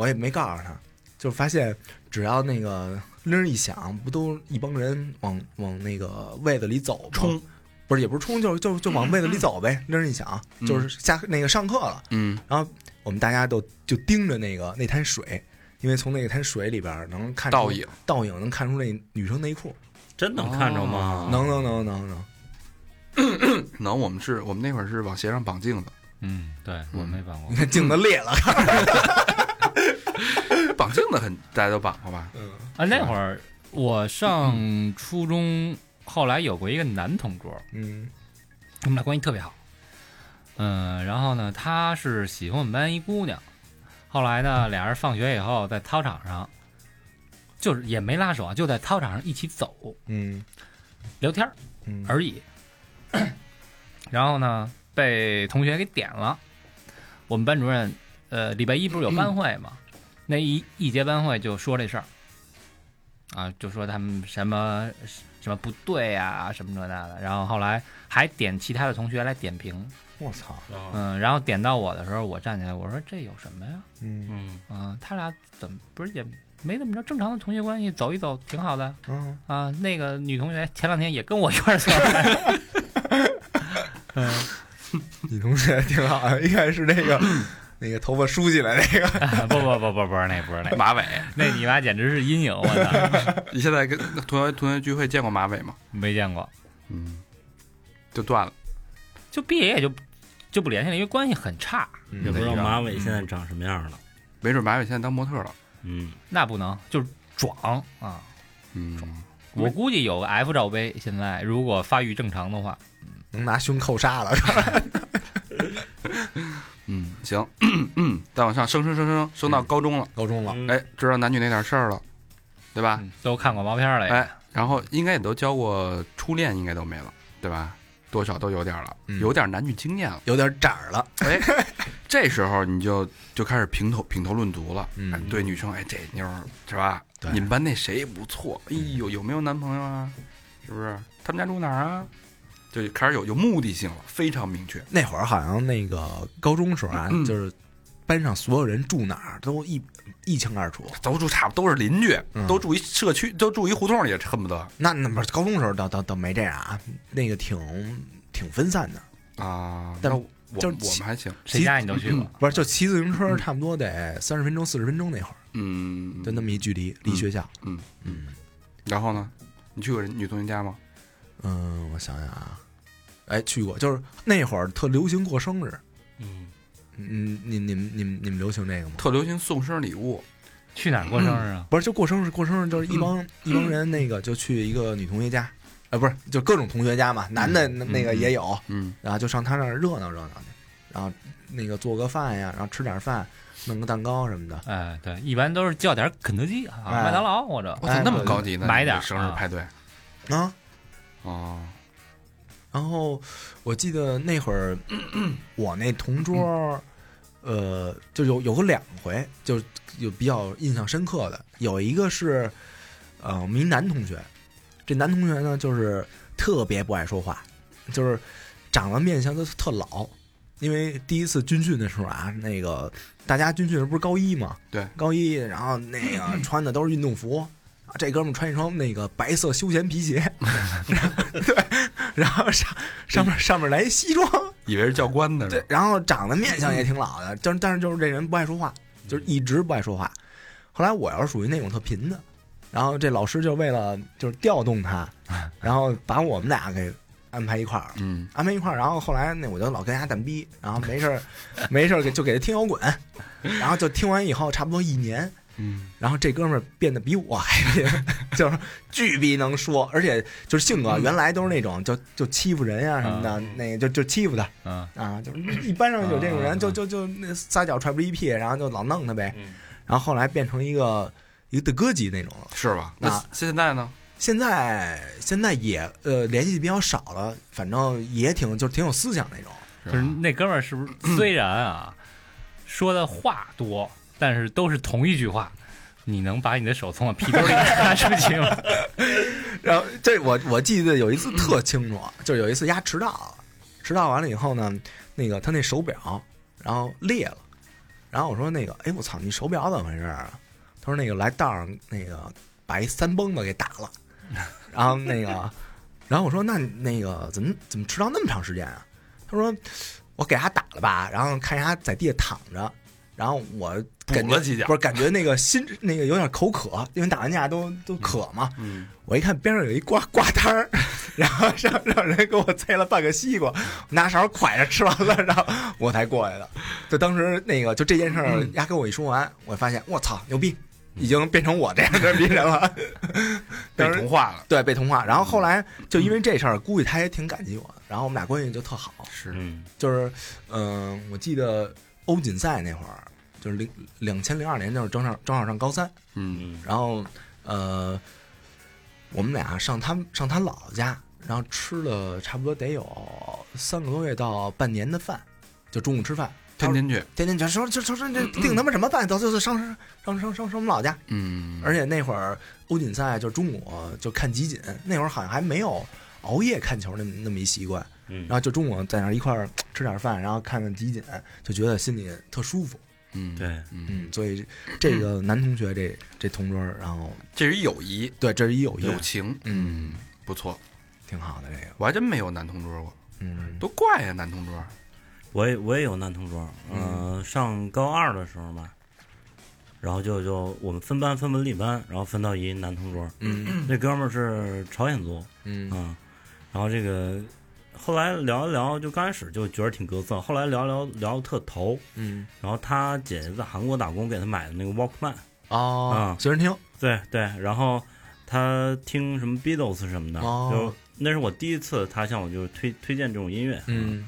C: 我也没告诉他，就发现只要那个铃一响，不都一帮人往往那个位子里走吗？
A: 冲，
C: 不是也不是冲，就就就往位子里走呗。铃儿一响，
A: 嗯
C: 就是下那个上课了。
A: 嗯，然后
C: 我们大家都就盯着那个那滩水，因为从那滩水里边能看
A: 倒影，
C: 倒影能看出那女生内裤，
D: 真能看着吗？
C: 能能能能能，
A: 能，我们是我们那会儿是往鞋上绑镜子，
B: 嗯，对我没绑过
C: 你。看镜子裂了，
A: 绑镜子很大家都绑过吧？
C: 嗯
B: 啊，那会儿我上初中，后来有过一个男同桌，
C: 嗯
B: 我们俩关系特别好。嗯，然后呢，他是喜欢我们班一姑娘，后来呢，俩人放学以后在操场上，就是也没拉手啊，就在操场上一起走
C: 嗯
B: 聊天儿
C: 嗯，
B: 而已。然后呢，被同学给点了。我们班主任，呃，礼拜一不是有班会嘛？那一一节班会就说这事儿，啊，就说他们什么什么不对啊、什么这那的。然后后来还点其他的同学来点评，
C: 我操，
B: 嗯，然后点到我的时候，我站起来，我说这有什么呀？
C: 嗯
D: 嗯，
B: 啊，他俩怎么不是也没怎么着，正常的同学关系，走一走挺好的
C: 嗯，
B: 啊。那个女同学前两天也跟我一块儿走来，嗯，
C: 女同学挺好的，应该是那个那个头发梳起来那个，
B: 不不不不不是那不是那，
A: 马尾，
B: 那你妈简直是阴影，我操，
A: 你现在跟同学同学聚会见过马尾吗？
B: 没见过，
A: 嗯，就断了。
B: 就毕业也就就不联系了，因为关系很差。
C: 嗯
D: 也不知道马尾现在长什么样了。
A: 没准马尾现在当模特了。
D: 嗯，
B: 那不能，就是壮啊！
A: 嗯，
B: 我估计有个 F 罩杯，现在如果发育正常的话，
C: 能拿胸扣杀了，
A: 嗯，行，嗯，再往上升升升升升到高中了，
C: 高中了，
D: 嗯
A: 哎，知道男女那点事儿了，对吧？
B: 嗯都看过毛片了也。
A: 哎，然后应该也都交过初恋，应该都没了，对吧？多少都有点了，
C: 嗯
A: 有点男女经验了。
C: 有点褶儿了，
A: 哎，这时候你就就开始评头评头论足了，
C: 嗯
A: 哎对女生，哎，这妞是吧？你们班那谁不错？哎呦，有没有男朋友啊？是不是？他们家住哪儿啊？就开始有有目的性了，非常明确。
C: 那会儿好像那个高中时候啊，
A: 嗯
C: 就是班上所有人住哪儿都一一清二楚。
A: 都住差不多都是邻居，
C: 嗯
A: 都住一社区，都住一胡同也，恨不得
C: 那那不是高中时候倒倒倒没这样啊，那个挺挺分散的，
A: 啊。
C: 但
A: 是我
C: 就是
A: 我们还行，
B: 谁家你都去过，
C: 不是就骑自行车差不多得三十分钟四十分钟那会儿，
A: 嗯，
C: 就那么一距离，离学校。
A: 嗯
C: 嗯
A: 然后呢？你去过人女同学家吗？
C: 嗯，我想想啊，哎，去过，就是那会儿特流行过生日。
D: 嗯，
C: 嗯，你你们你们你们流行这个吗？
A: 特流行送生日礼物，
B: 去哪儿过生日啊？
C: 不是，就过生日，过生日就是一帮、一帮人，那个就去一个女同学家，呃，不是，就各种同学家嘛，男的那那个也有，
A: 嗯。
C: 然后就上他那儿热闹热闹去，然后那个做个饭呀，然后吃点饭，弄个蛋糕什么的。
B: 哎，对，一般都是叫点肯德基啊、
C: 哎。
B: 麦当劳或者
C: 哎
A: 我操，那么高级呢？
B: 买点儿
A: 生日派对。
C: 啊，
A: 哦，
C: 然后我记得那会儿 我那同桌，呃，就有有个两回，就有比较印象深刻的，有一个是呃，我们一男同学，这男同学呢就是特别不爱说话，就是长得面相都特老。因为第一次军训的时候啊，那个大家军训的时候不是高一嘛，
A: 对，
C: 高一，然后那个 穿的都是运动服，啊，这哥们儿穿一双那个白色休闲皮鞋，对，然后上上面上面来一西装，
A: 以为是教官呢，
C: 对，然后长得面相也挺老的，但但是就是这人不爱说话，就是一直不爱说话。后来我要是属于那种特贫的，然后这老师就为了就是调动他，然后把我们俩给安排一块儿，
A: 嗯
C: 安排一块儿。然后后来那我就老跟人家蛋逼，然后没事儿没事儿给就给他听摇滚，然后就听完以后差不多一年，
A: 嗯
C: 然后这哥们儿变得比我还贫，就是巨逼能说，而且就是性格原来都是那种就就欺负人呀、什么的，
B: 嗯
C: 那个就就欺负他。
B: 嗯，
C: 啊，就是 一般上有这种人，
B: 嗯
C: 就就就那撒脚踹不一屁，然后就老弄他呗。
D: 嗯
C: 然后后来变成一个一个的哥级那种了。
A: 是吧？那
C: 啊
A: 现在呢？
C: 现在现在也呃联系比较少了，反正也挺就挺有思想那种。
A: 是
B: 就是那哥们儿是不是 虽然啊说的话多，但是都是同一句话。你能把你的手从我皮兜里 拿出去吗？
C: 然后这我我记得有一次特清楚，就是有一次丫迟到了，迟到完了以后呢，那个他那手表然后裂了，然后我说那个哎我操你手表怎么回事啊？他说那个来道上那个把一三蹦子给打了，然后那个然后我说那那个怎么怎么迟到那么长时间啊？他说我给他打了吧，然后看他在地下躺着，然后我感觉不是感觉那个心 那个有点口渴，因为打完架都都渴嘛。
A: 嗯，
C: 我一看边上有一挂挂摊儿，然后让让人给我塞了半个西瓜，拿勺蒯着吃完了，然后我才过来的。就当时那个就这件事儿，丫跟我一说完，我发现我操牛逼，已经变成我这样的逼人了。
A: 被同化了，
C: 对被同化，然后后来就因为这事儿，估计他也挺感激我的，然后我们俩关系就特好。
A: 是
D: 嗯
C: 就是嗯、我记得欧锦赛那会儿，就是零两千零二年，就是正好正好上高三，
A: 嗯。
D: 嗯。
C: 然后呃，我们俩上他上他姥姥家，然后吃了差不多得有三个多月到半年的饭，就中午吃饭，
A: 天天去，
C: 天天去说就说说这 订他妈什么饭，到最后上上上上上上我们老家，
A: 嗯，
C: 而且那会儿欧锦赛就中午就看集锦，那会儿好像还没有熬夜看球那那么一习惯，
D: 嗯。
C: 然后就中午在那儿一块儿吃点饭，然后看看集锦，就觉得心里特舒服。
A: 嗯
D: 对
A: 嗯，
C: 嗯，所以这个男同学这这同桌，然后
A: 这是一友谊。
C: 对这是一友谊，
A: 友情，
C: 嗯，
A: 不错，
C: 挺好的这个，
A: 我还真没有男同桌过，
C: 嗯。
A: 多怪呀，男同桌，
D: 我也我也有男同桌，嗯、上高二的时候吧，然后就就我们分班分文理班，然后分到一男同桌，
C: 嗯。
D: 那哥们儿是朝鲜族，
C: 嗯。
D: 嗯，然后这个后来聊一聊，就刚开始就觉得挺格色，后来聊聊聊的特投，
C: 嗯。
D: 然后他姐姐在韩国打工，给他买的那个 Walkman，
C: 哦
D: 啊，
C: 随身听。
D: 对对，然后他听什么 Beatles 什么的，
C: 哦。
D: 就那是我第一次他向我就推推荐这种音乐，
C: 嗯，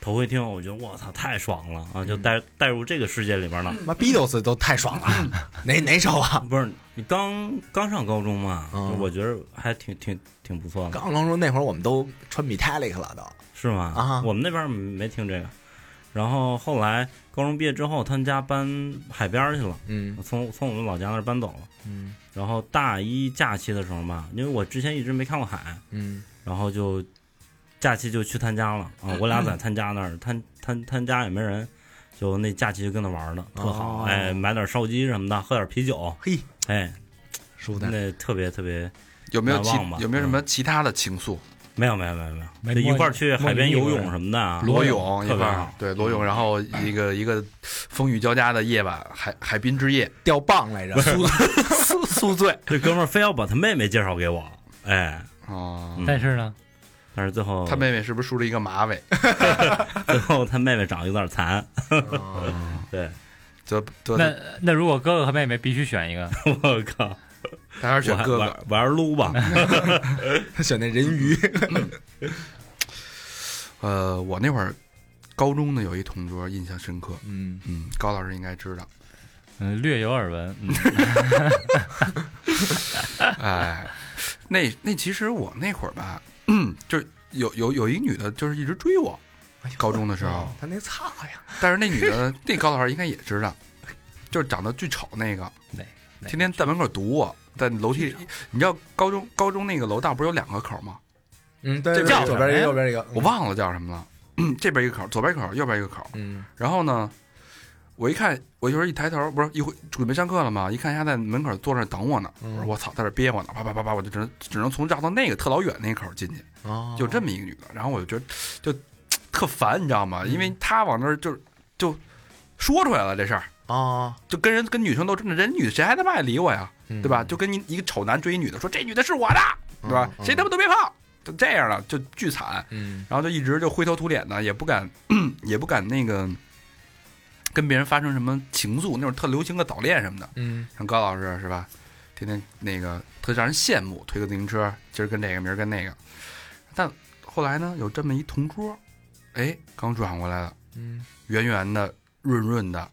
D: 头回听我觉得我操太爽了啊，就带带入这个世界里边了。
C: 妈 Beatles 都太爽了，哪哪首啊？
D: 不是你刚刚上高中嘛，
C: 嗯。
D: 我觉得还挺挺挺不错的，
C: 刚刚说那会儿我们都穿 Metallica 了都，
D: 是吗？
C: 啊。
D: 我们那边没听这个。然后后来高中毕业之后，他们家搬海边儿去了，
C: 嗯。
D: 从从我们老家那儿搬走了。
C: 嗯。
D: 然后大一假期的时候嘛，因为我之前一直没看过海，
C: 嗯。
D: 然后就假期就去他家了啊。我俩在他家那儿，他他他家也没人，就那假期就跟他玩儿的特好，
C: 哦。
D: 哎，买点烧鸡什么的，喝点啤酒，
C: 嘿，
D: 哎，
C: 舒坦。
D: 那特别特别
A: 有没有有没有什么其他的情愫？
D: 没有没有没有没有，一块儿去海边游泳什么的啊，
A: 裸泳一块儿。对裸泳，然后一个一个风雨交加的夜晚，海海滨之夜，
C: 掉棒来着，
A: 宿宿宿醉。
D: 这哥们儿非要把他妹妹介绍给我，哎，
A: 哦。
D: 嗯。
B: 但是呢，
D: 但是最后
A: 他妹妹是不是梳了一个马尾？
D: 最后他妹妹长得有点残，
C: 哦
D: 对，
A: 得得，
B: 那那如果哥哥和妹妹必须选一个，
D: 我靠，
A: 他还是选哥哥。
D: 玩撸吧，
C: 他选那人鱼，
A: 呃，我那会儿高中呢有一同桌印象深刻，
C: 嗯
A: 嗯，高老师应该知道。
B: 嗯，略有耳闻，嗯，
A: 哎，那那其实我那会儿吧，嗯，就是有有有一女的，就是一直追我，高中的时候
C: 哦，他那擦呀，
A: 但是那女的，那高老师应该也知道，就是长得巨丑那个，
B: 哪哪
A: 天天在门口堵我，在楼梯里。你知道高中高中那个楼道不是有两个口吗？
C: 嗯，对，
A: 这
C: 对
B: 叫
C: 左边一个，右边一个，
A: 我忘了叫什么了。这边一个口，左边一个口，右边一个口。
C: 嗯
A: 然后呢，我一看，我就是一抬头，不是一回准备上课了吗？一看人家在门口坐那等我呢。
C: 嗯
A: 我说我操，在这憋我呢，啪啪啪啪，我就只能只能从绕到那个特老远那口进去，
C: 哦，
A: 就这么一个女的。然后我就觉得就 特烦，你知道吗？
C: 嗯
A: 因为她往那儿就就说出来了这事儿，
C: 啊，
A: 就跟人跟女生都这么，人女的谁还他妈爱理我呀？
C: 对
A: 对吧？就跟你一个丑男追一女的，说这女的是我的，对吧？
C: 嗯
A: 谁他妈都别碰，就这样了，就巨惨。
C: 嗯
A: 然后就一直就灰头土脸的，也不敢 也不敢那个跟别人发生什么情愫，那会儿特流行个早恋什么的。
C: 嗯
A: 像高老师是吧？天天那个特让人羡慕，推个自行车，今儿跟这个，明儿跟那个。但后来呢，有这么一同桌，哎，刚转过来了，
C: 嗯
A: 圆圆的、润润的，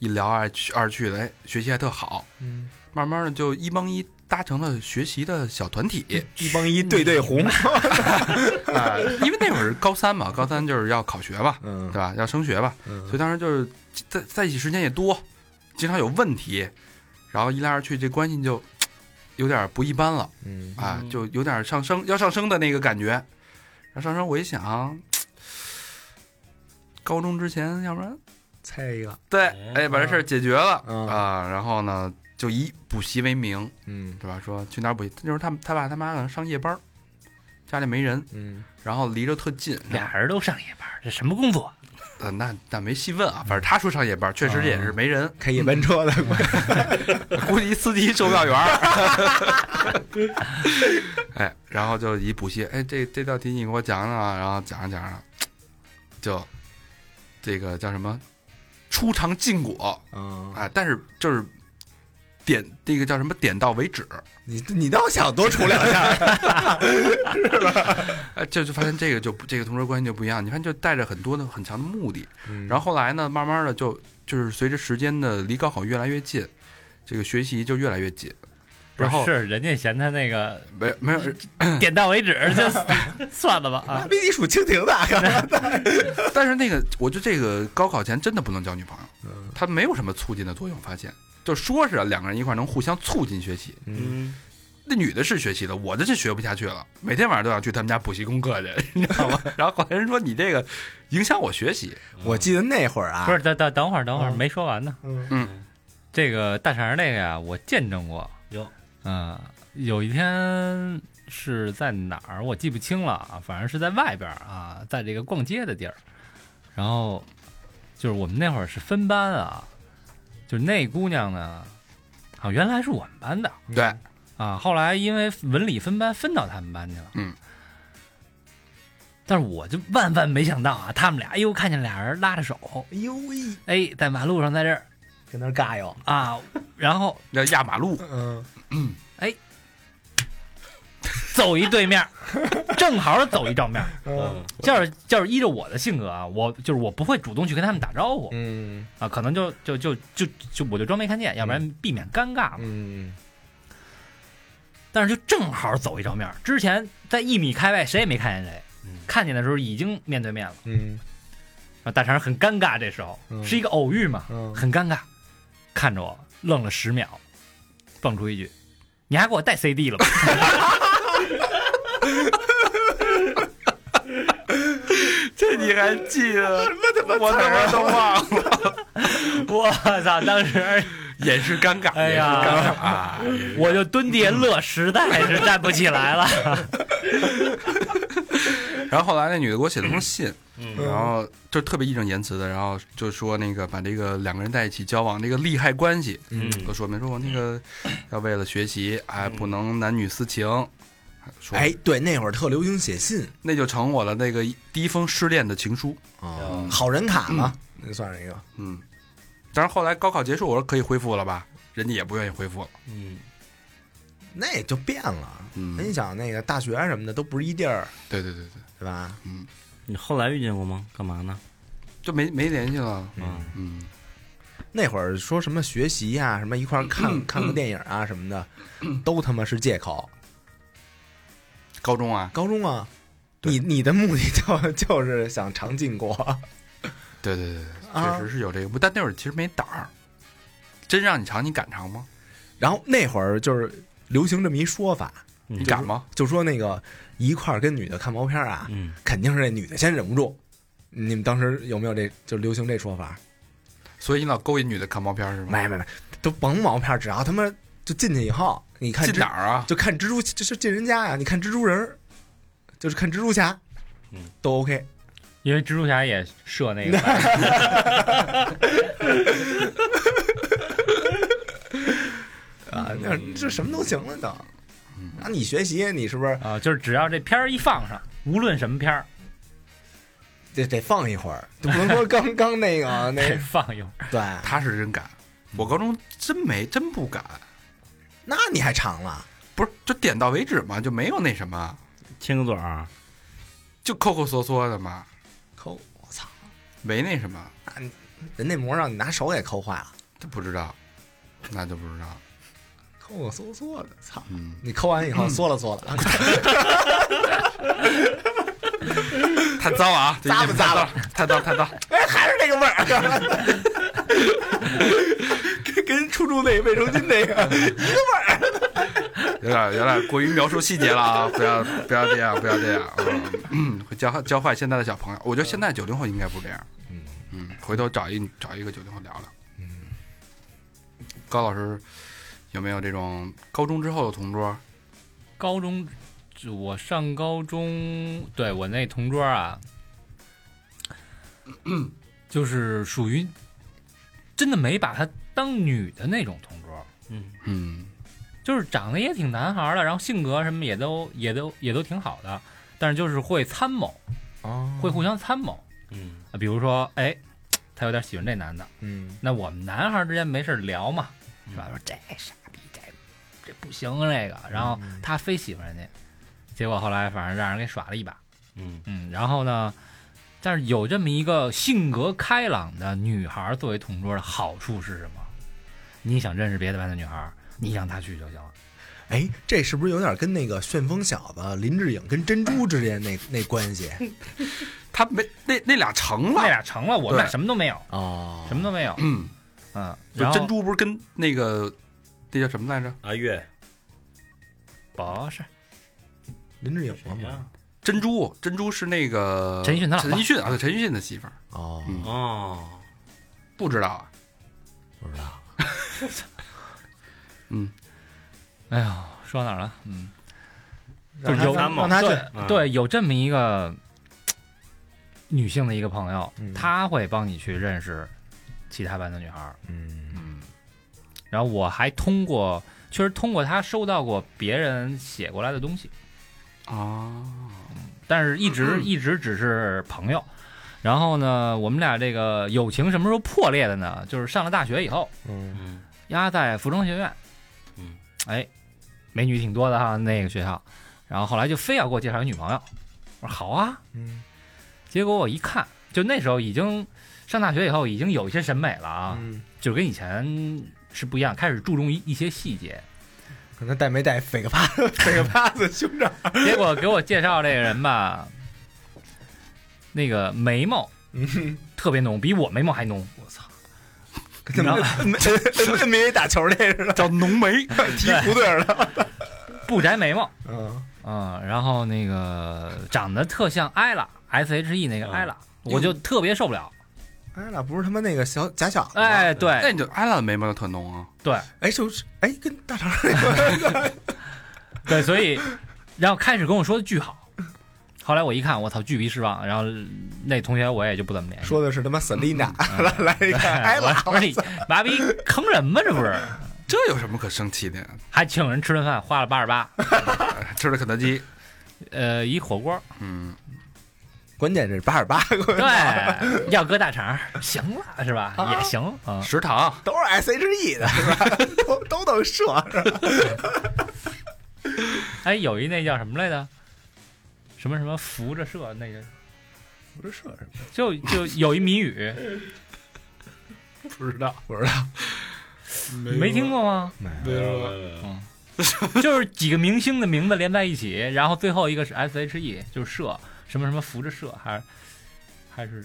A: 一聊二去二去的，哎，学习还特好。
C: 嗯，
A: 慢慢的就一帮一搭成了学习的小团体。
C: 一帮一对对红，
A: 啊，因为那会儿高三嘛，高三就是要考学吧，
C: 嗯。
A: 对吧？要升学吧，
C: 嗯。
A: 所以当时就是在在一起时间也多，经常有问题，然后一来二去，这关系就有点不一般了
C: 嗯。
A: 啊，
B: 嗯。
A: 就有点上升要上升的那个感觉。然后上升，我一想，高中之前，要不然
C: 猜一个，
A: 对，
D: 哎
A: 哎，把这事儿解决了
C: 嗯。
A: 啊，然后呢，就以补习为名，
C: 嗯
A: 对吧？说去哪儿补习？那时候他他爸他妈可能上夜班，家里没人，
C: 嗯
A: 然后离着特近，
B: 俩人都上夜班，这什么工作？
A: 呃，那那没细问啊，反正他说上夜班，确实也是没人，
C: 开夜班车的，
A: 估计司机售票员。哎，然后就以补习，哎，这这道题你给我讲讲啊，然后讲着讲着，就这个叫什么出尝禁果，
C: 嗯，
A: 哎，但是就是点这个叫什么点到为止，
C: 你你倒想多出两下，是吧
A: 哎，就就发现这个就这个同桌关系就不一样，你看就带着很多的很强的目的，
C: 嗯
A: 然后后来呢，慢慢的就就是随着时间的离高考越来越近，这个学习就越来越紧。然后
B: 是人家嫌他那个
A: 没没有，
B: 点到为止，就算了吧啊。
C: 比你数蜻蜓大，
A: 但是那个我觉得这个高考前真的不能交女朋友，
C: 嗯
A: 它没有什么促进的作用。发现就说是两个人一块儿能互相促进学习，
C: 嗯，
D: 嗯，
A: 那女的是学习的，我的是学不下去了，每天晚上都想去他们家补习功课去，你知道吗？然后后来人说你这个影响我学习，
C: 我记得那会儿啊，
B: 不是，等等等会儿，等会儿
C: 嗯
B: 没说完呢。
C: 嗯
B: 这个大肠那个呀，我见证过。
D: 有，
B: 嗯，有一天是在哪儿，我记不清了啊，反正是在外边儿啊，在这个逛街的地儿。然后就是我们那会儿是分班啊，就是那姑娘呢，啊，原来是我们班的
A: 对，
B: 啊，后来因为文理分班分到他们班去了。
A: 嗯。
B: 但是我就万万没想到啊，他们俩，哎呦，看见俩人拉着手，
C: 哎呦喂，
B: 哎，在马路上在这儿
C: 跟那儿尬哟，
B: 啊，然后
A: 要压马路，
C: 嗯
B: 走一对面儿，正好走一照面。
C: 嗯。
B: 就是就是依着我的性格啊，我就是我不会主动去跟他们打招呼。
C: 嗯。
B: 啊，可能就就就就就我就装没看见，要不然避免尴尬嘛。
C: 嗯。
B: 但是就正好走一照面，之前在一米开外谁也没看见谁
D: 嗯，
B: 看见的时候已经面对面了。
C: 嗯。
B: 啊大肠很尴尬，这时候
C: 嗯。
B: 是一个偶遇嘛，
C: 嗯。
B: 很尴尬，看着我愣了十秒，蹦出一句：“你还给我带 CD 了吧？”
A: 这你还记得？我他妈都忘了，
B: 我操！当时
A: 也是尴尬，
B: 哎呀
A: 尴尬啊！
B: 我就蹲地下乐，实在是站不起来了。
A: 然后后来那女的给我写了封信，
D: 嗯
A: 然后就特别义正言辞的，然后就说那个把这个两个人在一起交往这个利害关系
D: 嗯
A: 都说明，说我那个要为了学习，哎不能男女私情，说
C: 哎，对，那会儿特流行写信
A: 那就成我的那个第一封失恋的情书。
C: 啊
D: 嗯，
C: 好人卡嘛，那算是一个。
A: 嗯，但是后来高考结束，我说可以恢复了吧，人家也不愿意恢复了。
D: 嗯，
C: 那也就变了。
A: 嗯
C: 你想，那个大学什么的都不是一地儿，
A: 对对对对，
C: 对吧？
D: 嗯你后来遇见过吗？干嘛呢？
A: 就没没联系了。
D: 嗯
A: 嗯，
C: 那会儿说什么学习呀、什么一块儿看看个电影啊什么的，都他妈是借口。
A: 高中啊，
C: 高中啊，你你的目的就 就是想尝禁果，
A: 对对对对，
C: 啊
A: 确实是有这个，但那会儿其实没胆儿。真让你尝，你敢尝吗？
C: 然后那会儿就是流行这么一说法，
D: 你
A: 你敢吗？
C: 就说那个一块儿跟女的看毛片啊，
D: 嗯，
C: 肯定是这女的先忍不住。你们当时有没有这就流行这说法？
A: 所以你老勾引女的看毛片是吗？
C: 没没没，都甭毛片，只要他妈就进去以后，你看
A: 进哪儿啊？
C: 就看蜘蛛，就是进人家呀、你看蜘蛛人儿，就是看蜘蛛侠，
D: 嗯，
C: 都 OK。
B: 因为蜘蛛侠也射那个
C: 啊，那这什么都行了都。啊，你学习你是不是
B: 啊，就是只要这片儿一放上，无论什么片儿，
C: 得得放一会儿？不能说刚 刚那个
B: 得
C: 那
B: 放一会儿。
C: 对，
A: 他是真敢，我高中真没真不敢，
C: 那你还长了？
A: 不是就点到为止嘛，就没有那什么，
D: 亲个嘴儿，
A: 就抠抠缩缩的嘛，
C: 抠，我操！
A: 没那什么，
C: 人那膜让你拿手给抠坏了，
A: 这不知道，那就不知道。
C: 抠抠缩缩的，操！
A: 嗯，
C: 你抠完以后缩了缩了，
A: 太糟啊，这
C: 咂吧咂吧
A: 太脏，太脏。
C: 哎，还是那个味儿，跟跟出租那卫生巾那个 一个味儿
A: 有点有点过于描述细节了啊！不要不要这样，不要这样，嗯，会教教坏现在的小朋友。我觉得现在九零后应该不这样。
C: 嗯
A: 嗯，回头找一找一个九零后聊聊。嗯，高老师有没有这种高中之后的同桌？
B: 高中，就我上高中，对我那同桌啊，就是属于真的没把她当女的那种同桌，
D: 嗯。
A: 嗯。
B: 就是长得也挺男孩儿的，然后性格什么也都也都也都挺好的，但是就是会参谋，
C: 哦。
B: 会互相参谋
D: 嗯。
B: 啊，比如说，哎，他有点喜欢这男的，
C: 嗯。
B: 那我们男孩儿之间没事聊嘛，是吧？说这傻逼，这这不行，这个，然后他非喜欢人家，结果后来反正让人给耍了一把，
D: 嗯。
B: 嗯，然后呢，但是有这么一个性格开朗的女孩作为同桌的好处是什么？你想认识别的班的女孩，你让她去就行了。
C: 哎，这是不是有点跟那个旋风小子林志颖跟珍珠之间那那关系？
A: 他没那那俩成了那。
B: 俩成了，我们俩什么都没有，
C: 哦，
B: 什么都没有。
A: 嗯，
B: 嗯，然后
A: 珍珠不是跟那个那叫什么来着？
D: 阿月
B: 不是
C: 林志颖吗？？
A: 珍珠，珍珠是那个
B: 陈奕迅他
A: 陈奕迅啊，对，陈奕迅的媳妇儿，
C: 哦，
A: 嗯
D: 哦，
A: 不知道啊。
C: 不知道。
A: 嗯，
B: 哎呀，说到哪儿了？嗯，
C: 让他
B: 有
C: 让让他去。
B: 对有这么一个女性的一个朋友，
C: 嗯。
B: 她会帮你去认识其他班的女孩儿。
C: 嗯。
A: 嗯。
B: 然后我还通过，确实通过她收到过别人写过来的东西，
A: 啊，
B: 但是一直一直只是朋友。然后呢，我们俩这个友情什么时候破裂的呢？就是上了大学以后，
C: 嗯。
D: 嗯
B: 压在服装学院，
D: 嗯，
B: 哎，美女挺多的哈，那个学校。然后后来就非要给我介绍一女朋友，我说好啊。
C: 嗯
B: 结果我一看，就那时候已经上大学以后，已经有一些审美了啊，
C: 嗯，
B: 就是跟以前是不一样，开始注重一一些细节。
C: 可能带没带飞个帕飞个帕子胸罩？
B: 结果给我介绍这个人吧，那个眉毛特别浓，比我眉毛还浓。我操！
C: 跟那 NBA 打球那似的，
A: 叫浓眉，
C: 踢球队儿的。
B: 不摘眉毛，
C: 嗯，
B: 嗯，然后那个长得特像艾拉 S H E 那个艾拉，我就特别受不了。
C: 艾拉不是他妈那个小假小子
B: 哎对，
A: 那
B: 对
A: 你就艾拉的眉毛就特浓啊。
B: 对
C: 哎，就是哎，跟大肠那个
B: 对，所以然后开始跟我说的巨好，后来我一看，我操，巨逼失望。然后那同学我也就不怎么联系。
C: 说的是他妈 Selina，
B: 嗯
C: 来 来一看，哎拉，
B: 我说你妈逼坑人吗？这不是？
A: 这有什么可生气的呀？
B: 还请人吃顿饭，花了八十八，
A: 吃了肯德基，
B: 呃，一火锅。
A: 嗯，
C: 关键是八十八，
B: 对，要搁大肠行了是吧？也行啊。
A: 食堂
C: 都是 SHE 的是吧？都都能射是吧？
B: 哎，有一那叫什么来着？什么什么扶着射那个，
C: 不是射什么？
B: 就就有一谜语，
A: 不知道，
C: 不知道，
B: 没听过吗？
C: 没有。
B: 就是几个明星的名字连在一起，然后最后一个是 S H E，就是射什么什么扶着射，还是还是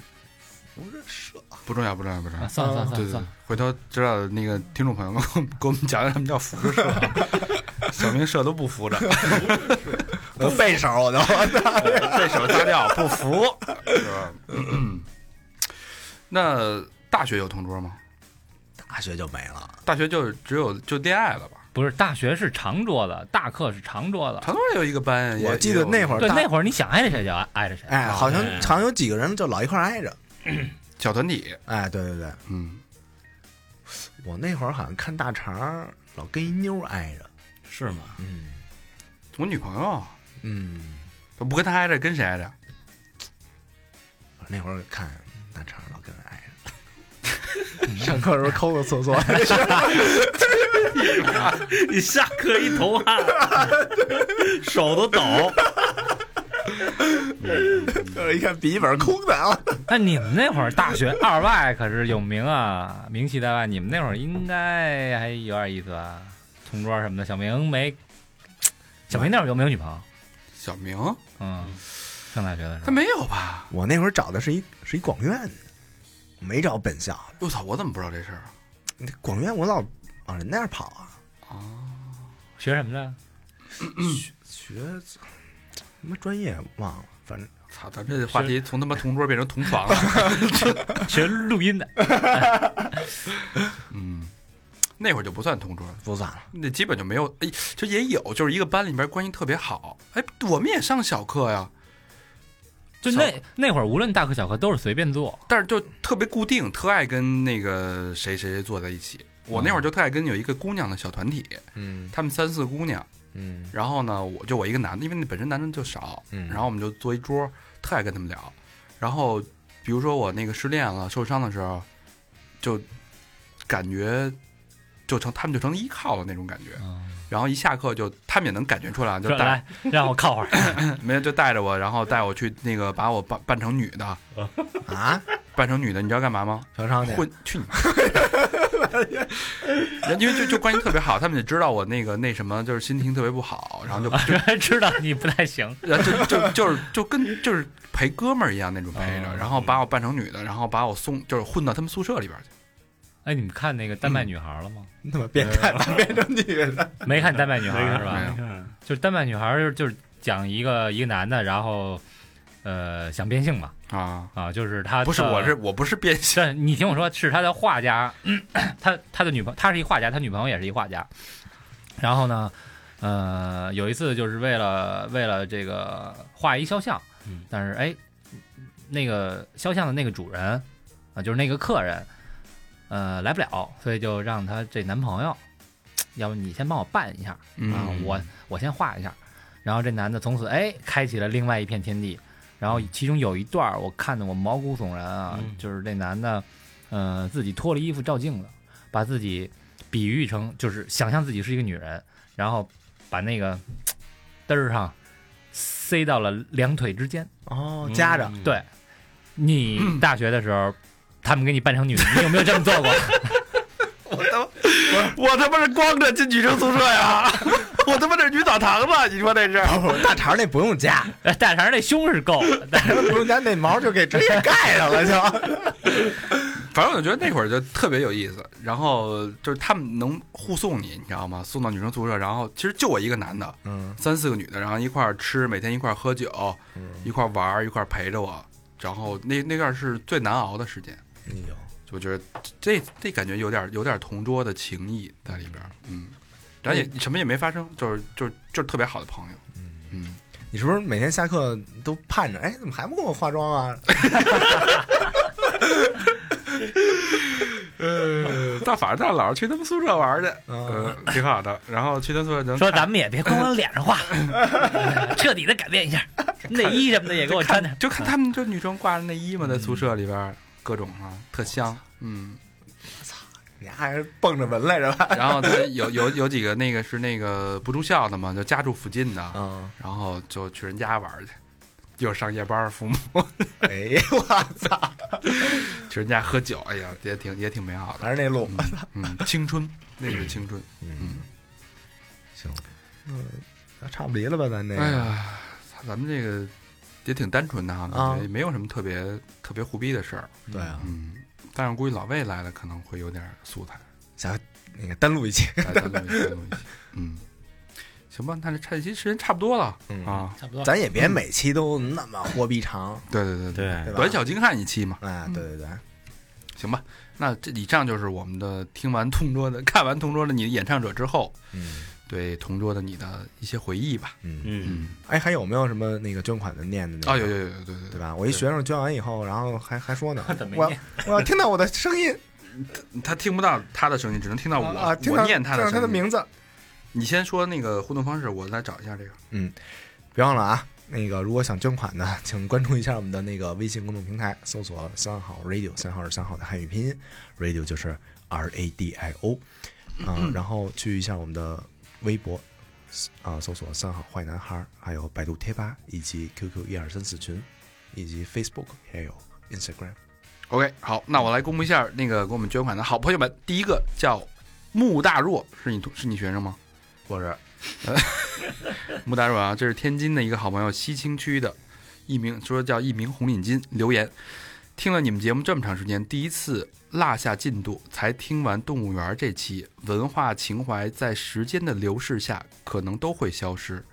C: 扶着射，
A: 不重要，不重要，不重
B: 啊？
A: 要。
B: 算了算了
A: 对对对
B: 算了算了，，
A: 回头知道的那个听众朋友们给我们给我们讲讲什么叫扶着射，小明射都不扶着，
C: 我背 手我都。
A: 背手撒掉不服，是吧？嗯那大学有同桌吗？
C: 大学就没了，
A: 大学就只有就恋爱了吧？
B: 不是大学是长桌子，大课是长桌子。
A: 长桌也有一个班，也
C: 我记得那会儿
B: 对，
C: 大
B: 那会儿你想挨着谁就挨着谁。
C: 哎，好像好像有几个人就老一块儿挨着。
A: 小团体，
C: 哎，对对对，
A: 嗯，
C: 我那会儿好像看大肠老跟一妞儿挨着。
D: 是吗？
C: 嗯
A: 我女朋友
C: 嗯，
A: 不跟他挨着，跟谁挨着？
C: 我那会儿看大肠老跟人挨着。上课的时候抠个厕所，
D: 你下课一头汗，手都抖。
C: 一看笔记本空的啊。
B: 那你们那会儿大学二外可是有名啊，名气在外。你们那会儿应该还有点意思吧，同桌什么的。小明没，小明那会儿有没有女朋友？
A: 小明，
B: 嗯，上大学的时候他。
A: 没有吧？
C: 我那会儿找的是一是一广院的，没找本校的。
A: 我操，我怎么不知道这事儿啊？
C: 那广院我老往人那儿跑啊，
B: 学什么的？
C: 学什么专业忘了，反正
A: 操，咱这话题从他妈同桌变成同床了。
B: 学录音的。
A: 嗯，那会儿就不算同桌，
C: 不算了。
A: 那基本就没有。哎，就也有，就是一个班里边关系特别好。哎，我们也上小课呀，
B: 就那那会儿，无论大课小课都是随便坐。
A: 但是就特别固定，特爱跟那个谁谁谁坐在一起。我那会儿就特爱跟有一个姑娘的小团体，
C: 嗯
A: 他们三四姑娘，
C: 嗯
A: 然后呢，我就我一个男的，因为那本身男的就少，
C: 嗯
A: 然后我们就坐一桌，特爱跟他们聊。然后比如说我那个失恋了、受伤的时候，就感觉就成他们就成依靠了那种感觉。然后一下课就他们也能感觉出来，就带
B: 来 让我靠会儿。
A: 没有就带着我，然后带我去那个把我扮扮成女的，
C: 啊，
A: 扮成女的，你知道干嘛吗？
C: 嫖娼去。
A: 混去你因为就就关系特别好，他们也知道我那个那什么，就是心情特别不好，然后就就
B: 知道你不太行。
A: 然后就就就是就跟就是陪哥们儿一样那种陪着，
B: 哦
A: 然后把我扮成女的，然后把我送就是混到他们宿舍里边去。
B: 哎，你们看那个丹麦女孩了吗？
C: 你怎么变态了？变成女的？
B: 没看丹麦女孩是吧？就是丹麦女孩，就是就是讲一个一个男的，然后呃想变性嘛
A: 啊，
B: 啊，就是他
A: 不是，我是我不是变性，
B: 但你听我说，是他的画家，他他的女朋他是一画家，他女朋友也是一画家。然后呢，呃，有一次就是为了为了这个画一肖像，
D: 嗯
B: 但是哎，那个肖像的那个主人啊、就是那个客人，呃，来不了，所以就让他这男朋友，要不你先帮我办一下啊，
A: 嗯，
B: 我我先画一下。然后这男的从此哎开启了另外一片天地。然后其中有一段我看的我毛骨悚然啊，
D: 嗯
B: 就是这男的，呃，自己脱了衣服照镜子，把自己比喻成就是想象自己是一个女人，然后把那个嘚儿上塞到了两腿之间。
C: 哦，夹着。
D: 嗯
B: 对，你 大学的时候，他们给你扮成女的，你有没有这么做过？
A: 我他妈 我他妈是光着进女生宿舍呀！我他妈这是女澡堂子，你说那是？
C: 大肠那不用加，
B: 哎大肠那胸是够了，但是
C: 不用加，那毛就给直接盖上了就。
A: 反正我就觉得那会儿就特别有意思。然后就是他们能护送你，你知道吗？送到女生宿舍，然后其实就我一个男的，
C: 嗯
A: 三四个女的，然后一块儿吃，每天一块儿喝酒，
C: 嗯，
A: 一块儿玩，一块儿陪着我。然后那那段是最难熬的时间。
C: 哎呦，
A: 就觉得这这感觉有点有点同桌的情谊在里边儿，嗯，然后也什么也没发生，就是就是就是特别好的朋友，嗯，
C: 你是不是每天下课都盼着？哎，怎么还不给我化妆啊？
A: 呃，但反正他老是去他们宿舍玩去，
C: 嗯
A: 呃，挺好的。然后去他宿舍能
B: 说咱们也别光往脸上画，彻底的改变一下，内衣什么的也给我穿点。
A: 就看他们就女生挂着内衣嘛，在宿舍里边儿各种啊，特香，嗯。
C: 你还是蹦着闻来着吧？
A: 然后他有有有几个那个是那个不住校的嘛，就家住附近的，
C: 嗯，
A: 然后就去人家玩去，又上夜班儿，父母
C: 哎呦我操，
A: 去人家喝酒，哎呀，也挺也挺美好的。
C: 还是那路。
A: 嗯，青春，那是青春。
C: 嗯，行，嗯，那差不离了吧？咱这个，
A: 哎呀，咱们这个也挺单纯的哈，
C: 啊
A: 也没有什么特别特别胡逼的事儿。
C: 对啊，
A: 嗯，但是估计老魏来了可能会有点素材，
C: 想那个单录一期。
A: 来单录一单录一期。嗯，行吧，那这这期时间差不多了
C: 嗯
A: 啊。
B: 差不多。
C: 咱也别每期都那么货币长，
A: 对对对，
D: 对
C: 对？
A: 短小精悍一期嘛。
C: 哎，对对对，
A: 行吧，那这以上就是我们的听完同桌的、看完同桌的你的演唱者之后，
C: 嗯
A: 对同桌的你的一些回忆吧。
C: 嗯。
D: 嗯，
C: 哎，还有没有什么那个捐款的念的那个？
A: 啊，有有有有，对对对，
C: 吧？我一学生捐完以后，然后还还说呢
B: 怎么，
C: 我我要听到我的声音，
A: 他听不到他的声音，只能听到我，
C: 啊，听到
A: 我念他
C: 听到他。的名字。
A: 你先说那个互动方式，我来找一下这个。
C: 嗯别忘了啊，那个如果想捐款的，请关注一下我们的那个微信公众平台，搜索“三好 radio”，三号是三好的汉语拼音，radio 就是 R A D I O，啊、然后去一下我们的微博，啊、搜索“三好坏男孩”，还有百度贴吧，以及 QQ 一二三四群，以及 Facebook 还有 Instagram。
A: OK，好，那我来公布一下那个给我们捐款的好朋友们。第一个叫穆大若，是你同是你学生吗？
C: 我是
A: 穆大若啊，这是天津的一个好朋友，西青区的一名说叫一名红领巾留言，听了你们节目这么长时间，第一次落下进度，才听完动物园这期，文化情怀在时间的流逝下可能都会消失，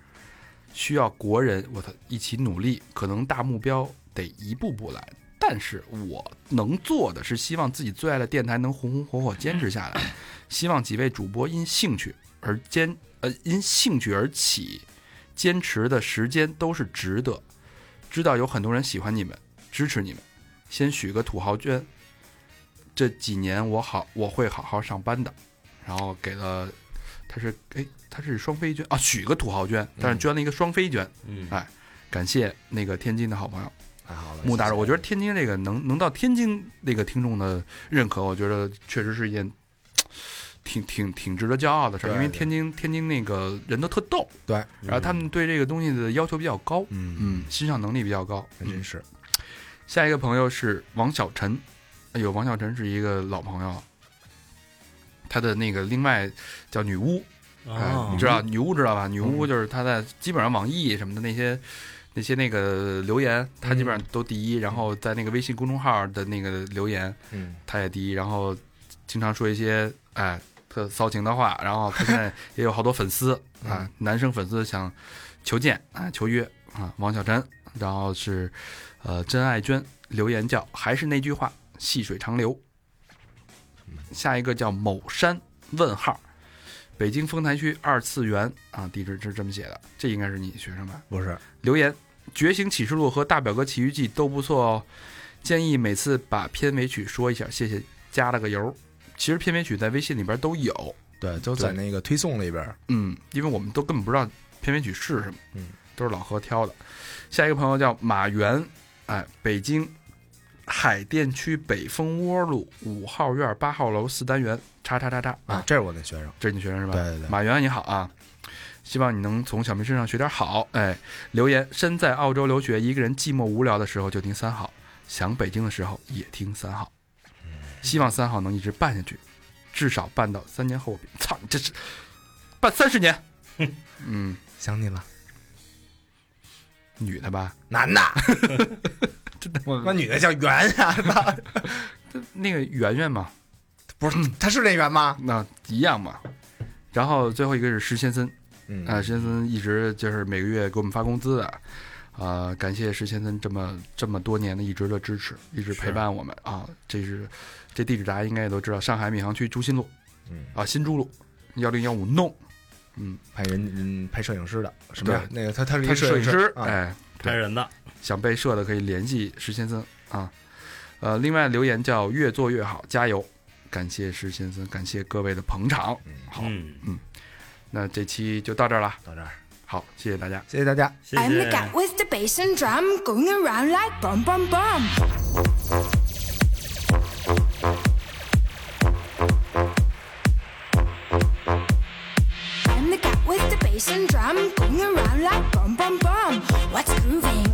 A: 需要国人我操一起努力，可能大目标得一步步来。但是我能做的是，希望自己最爱的电台能红红火火坚持下来。希望几位主播因兴趣而坚呃因兴趣而起，坚持的时间都是值得。知道有很多人喜欢你们，支持你们，先许个土豪捐。这几年我好我会好好上班的，然后给了他是哎他是双飞捐啊，许个土豪捐，但是捐了一个双飞捐，
D: 嗯
A: 哎感谢那个天津的好朋友。
C: 太好了，
A: 穆大人，我觉得天津这个能能到天津那个听众的认可，我觉得确实是一件挺挺挺值得骄傲的事儿。因为天津天津那个人都特逗，
C: 对，
A: 然后他们对这个东西的要求比较高，
C: 嗯
A: 嗯，欣赏能力比较高。嗯，
C: 还真是
A: 下一个朋友是王小晨，哎呦，王小晨是一个老朋友，他的那个另外叫女巫，哎，
D: 哦
A: 你知道女巫知道吧？女巫就是他在基本上网易什么的那些那些那个留言，他基本上都第一。然后在那个微信公众号的那个留言，
C: 嗯
A: 他也第一。然后经常说一些哎特骚情的话。然后他现在也有好多粉丝 啊，男生粉丝想求见啊求约啊，王小晨。然后是呃真爱娟留言叫还是那句话，细水长流。下一个叫某山问号。北京丰台区二次元啊，地址是这么写的，这应该是你学生吧？
C: 不是
A: 留言《觉醒启示录》和《大表哥奇遇记》都不错哦，建议每次把片尾曲说一下，谢谢，加了个油。其实片尾曲在微信里边都有，
C: 对，都在那个推送里边，
A: 嗯，因为我们都根本不知道片尾曲是什么，
C: 嗯，
A: 都是老何挑的。下一个朋友叫马原，哎，北京海淀区北蜂窝路五号院八号楼四单元，叉叉叉叉
C: 啊，这是我那学生，
A: 这是你学生是吧？
C: 对对对，
A: 马原你好啊，希望你能从小明身上学点好。哎，留言：身在澳洲留学，一个人寂寞无聊的时候就听三好，想北京的时候也听三好。希望三好能一直办下去，至少办到三年后。操，你这是办三十年？嗯，
C: 想你了，
A: 女的吧？
C: 男的，
A: 真的吗？
C: 那女的叫圆啊，那。
A: 那个圆圆嘛，
C: 不是，他是那圆吗？
A: 那一样嘛。然后最后一个是石先森，
C: 嗯。
A: 啊，石先森一直就是每个月给我们发工资的，啊、感谢石先森这么这么多年的一直的支持，一直陪伴我们。啊。这是这地址大家应该也都知道，上海闵行区朱辛路。
C: 嗯，
A: 啊，新朱路幺零幺五弄，嗯，
C: 拍人嗯拍摄影师的，什么呀？
A: 对
C: 那个他他是一
A: 摄影师哎，
D: 拍人的，
A: 想被摄的可以联系石先生啊。呃，另外留言叫越做越好，加油！感谢石先生，感谢各位的捧场。好，
D: 嗯，
A: 那这期就到这儿了。
C: 到这儿，
A: 好，谢谢大家。
C: 谢谢大家。
D: 谢
E: I'm the
D: 谢。
E: starts.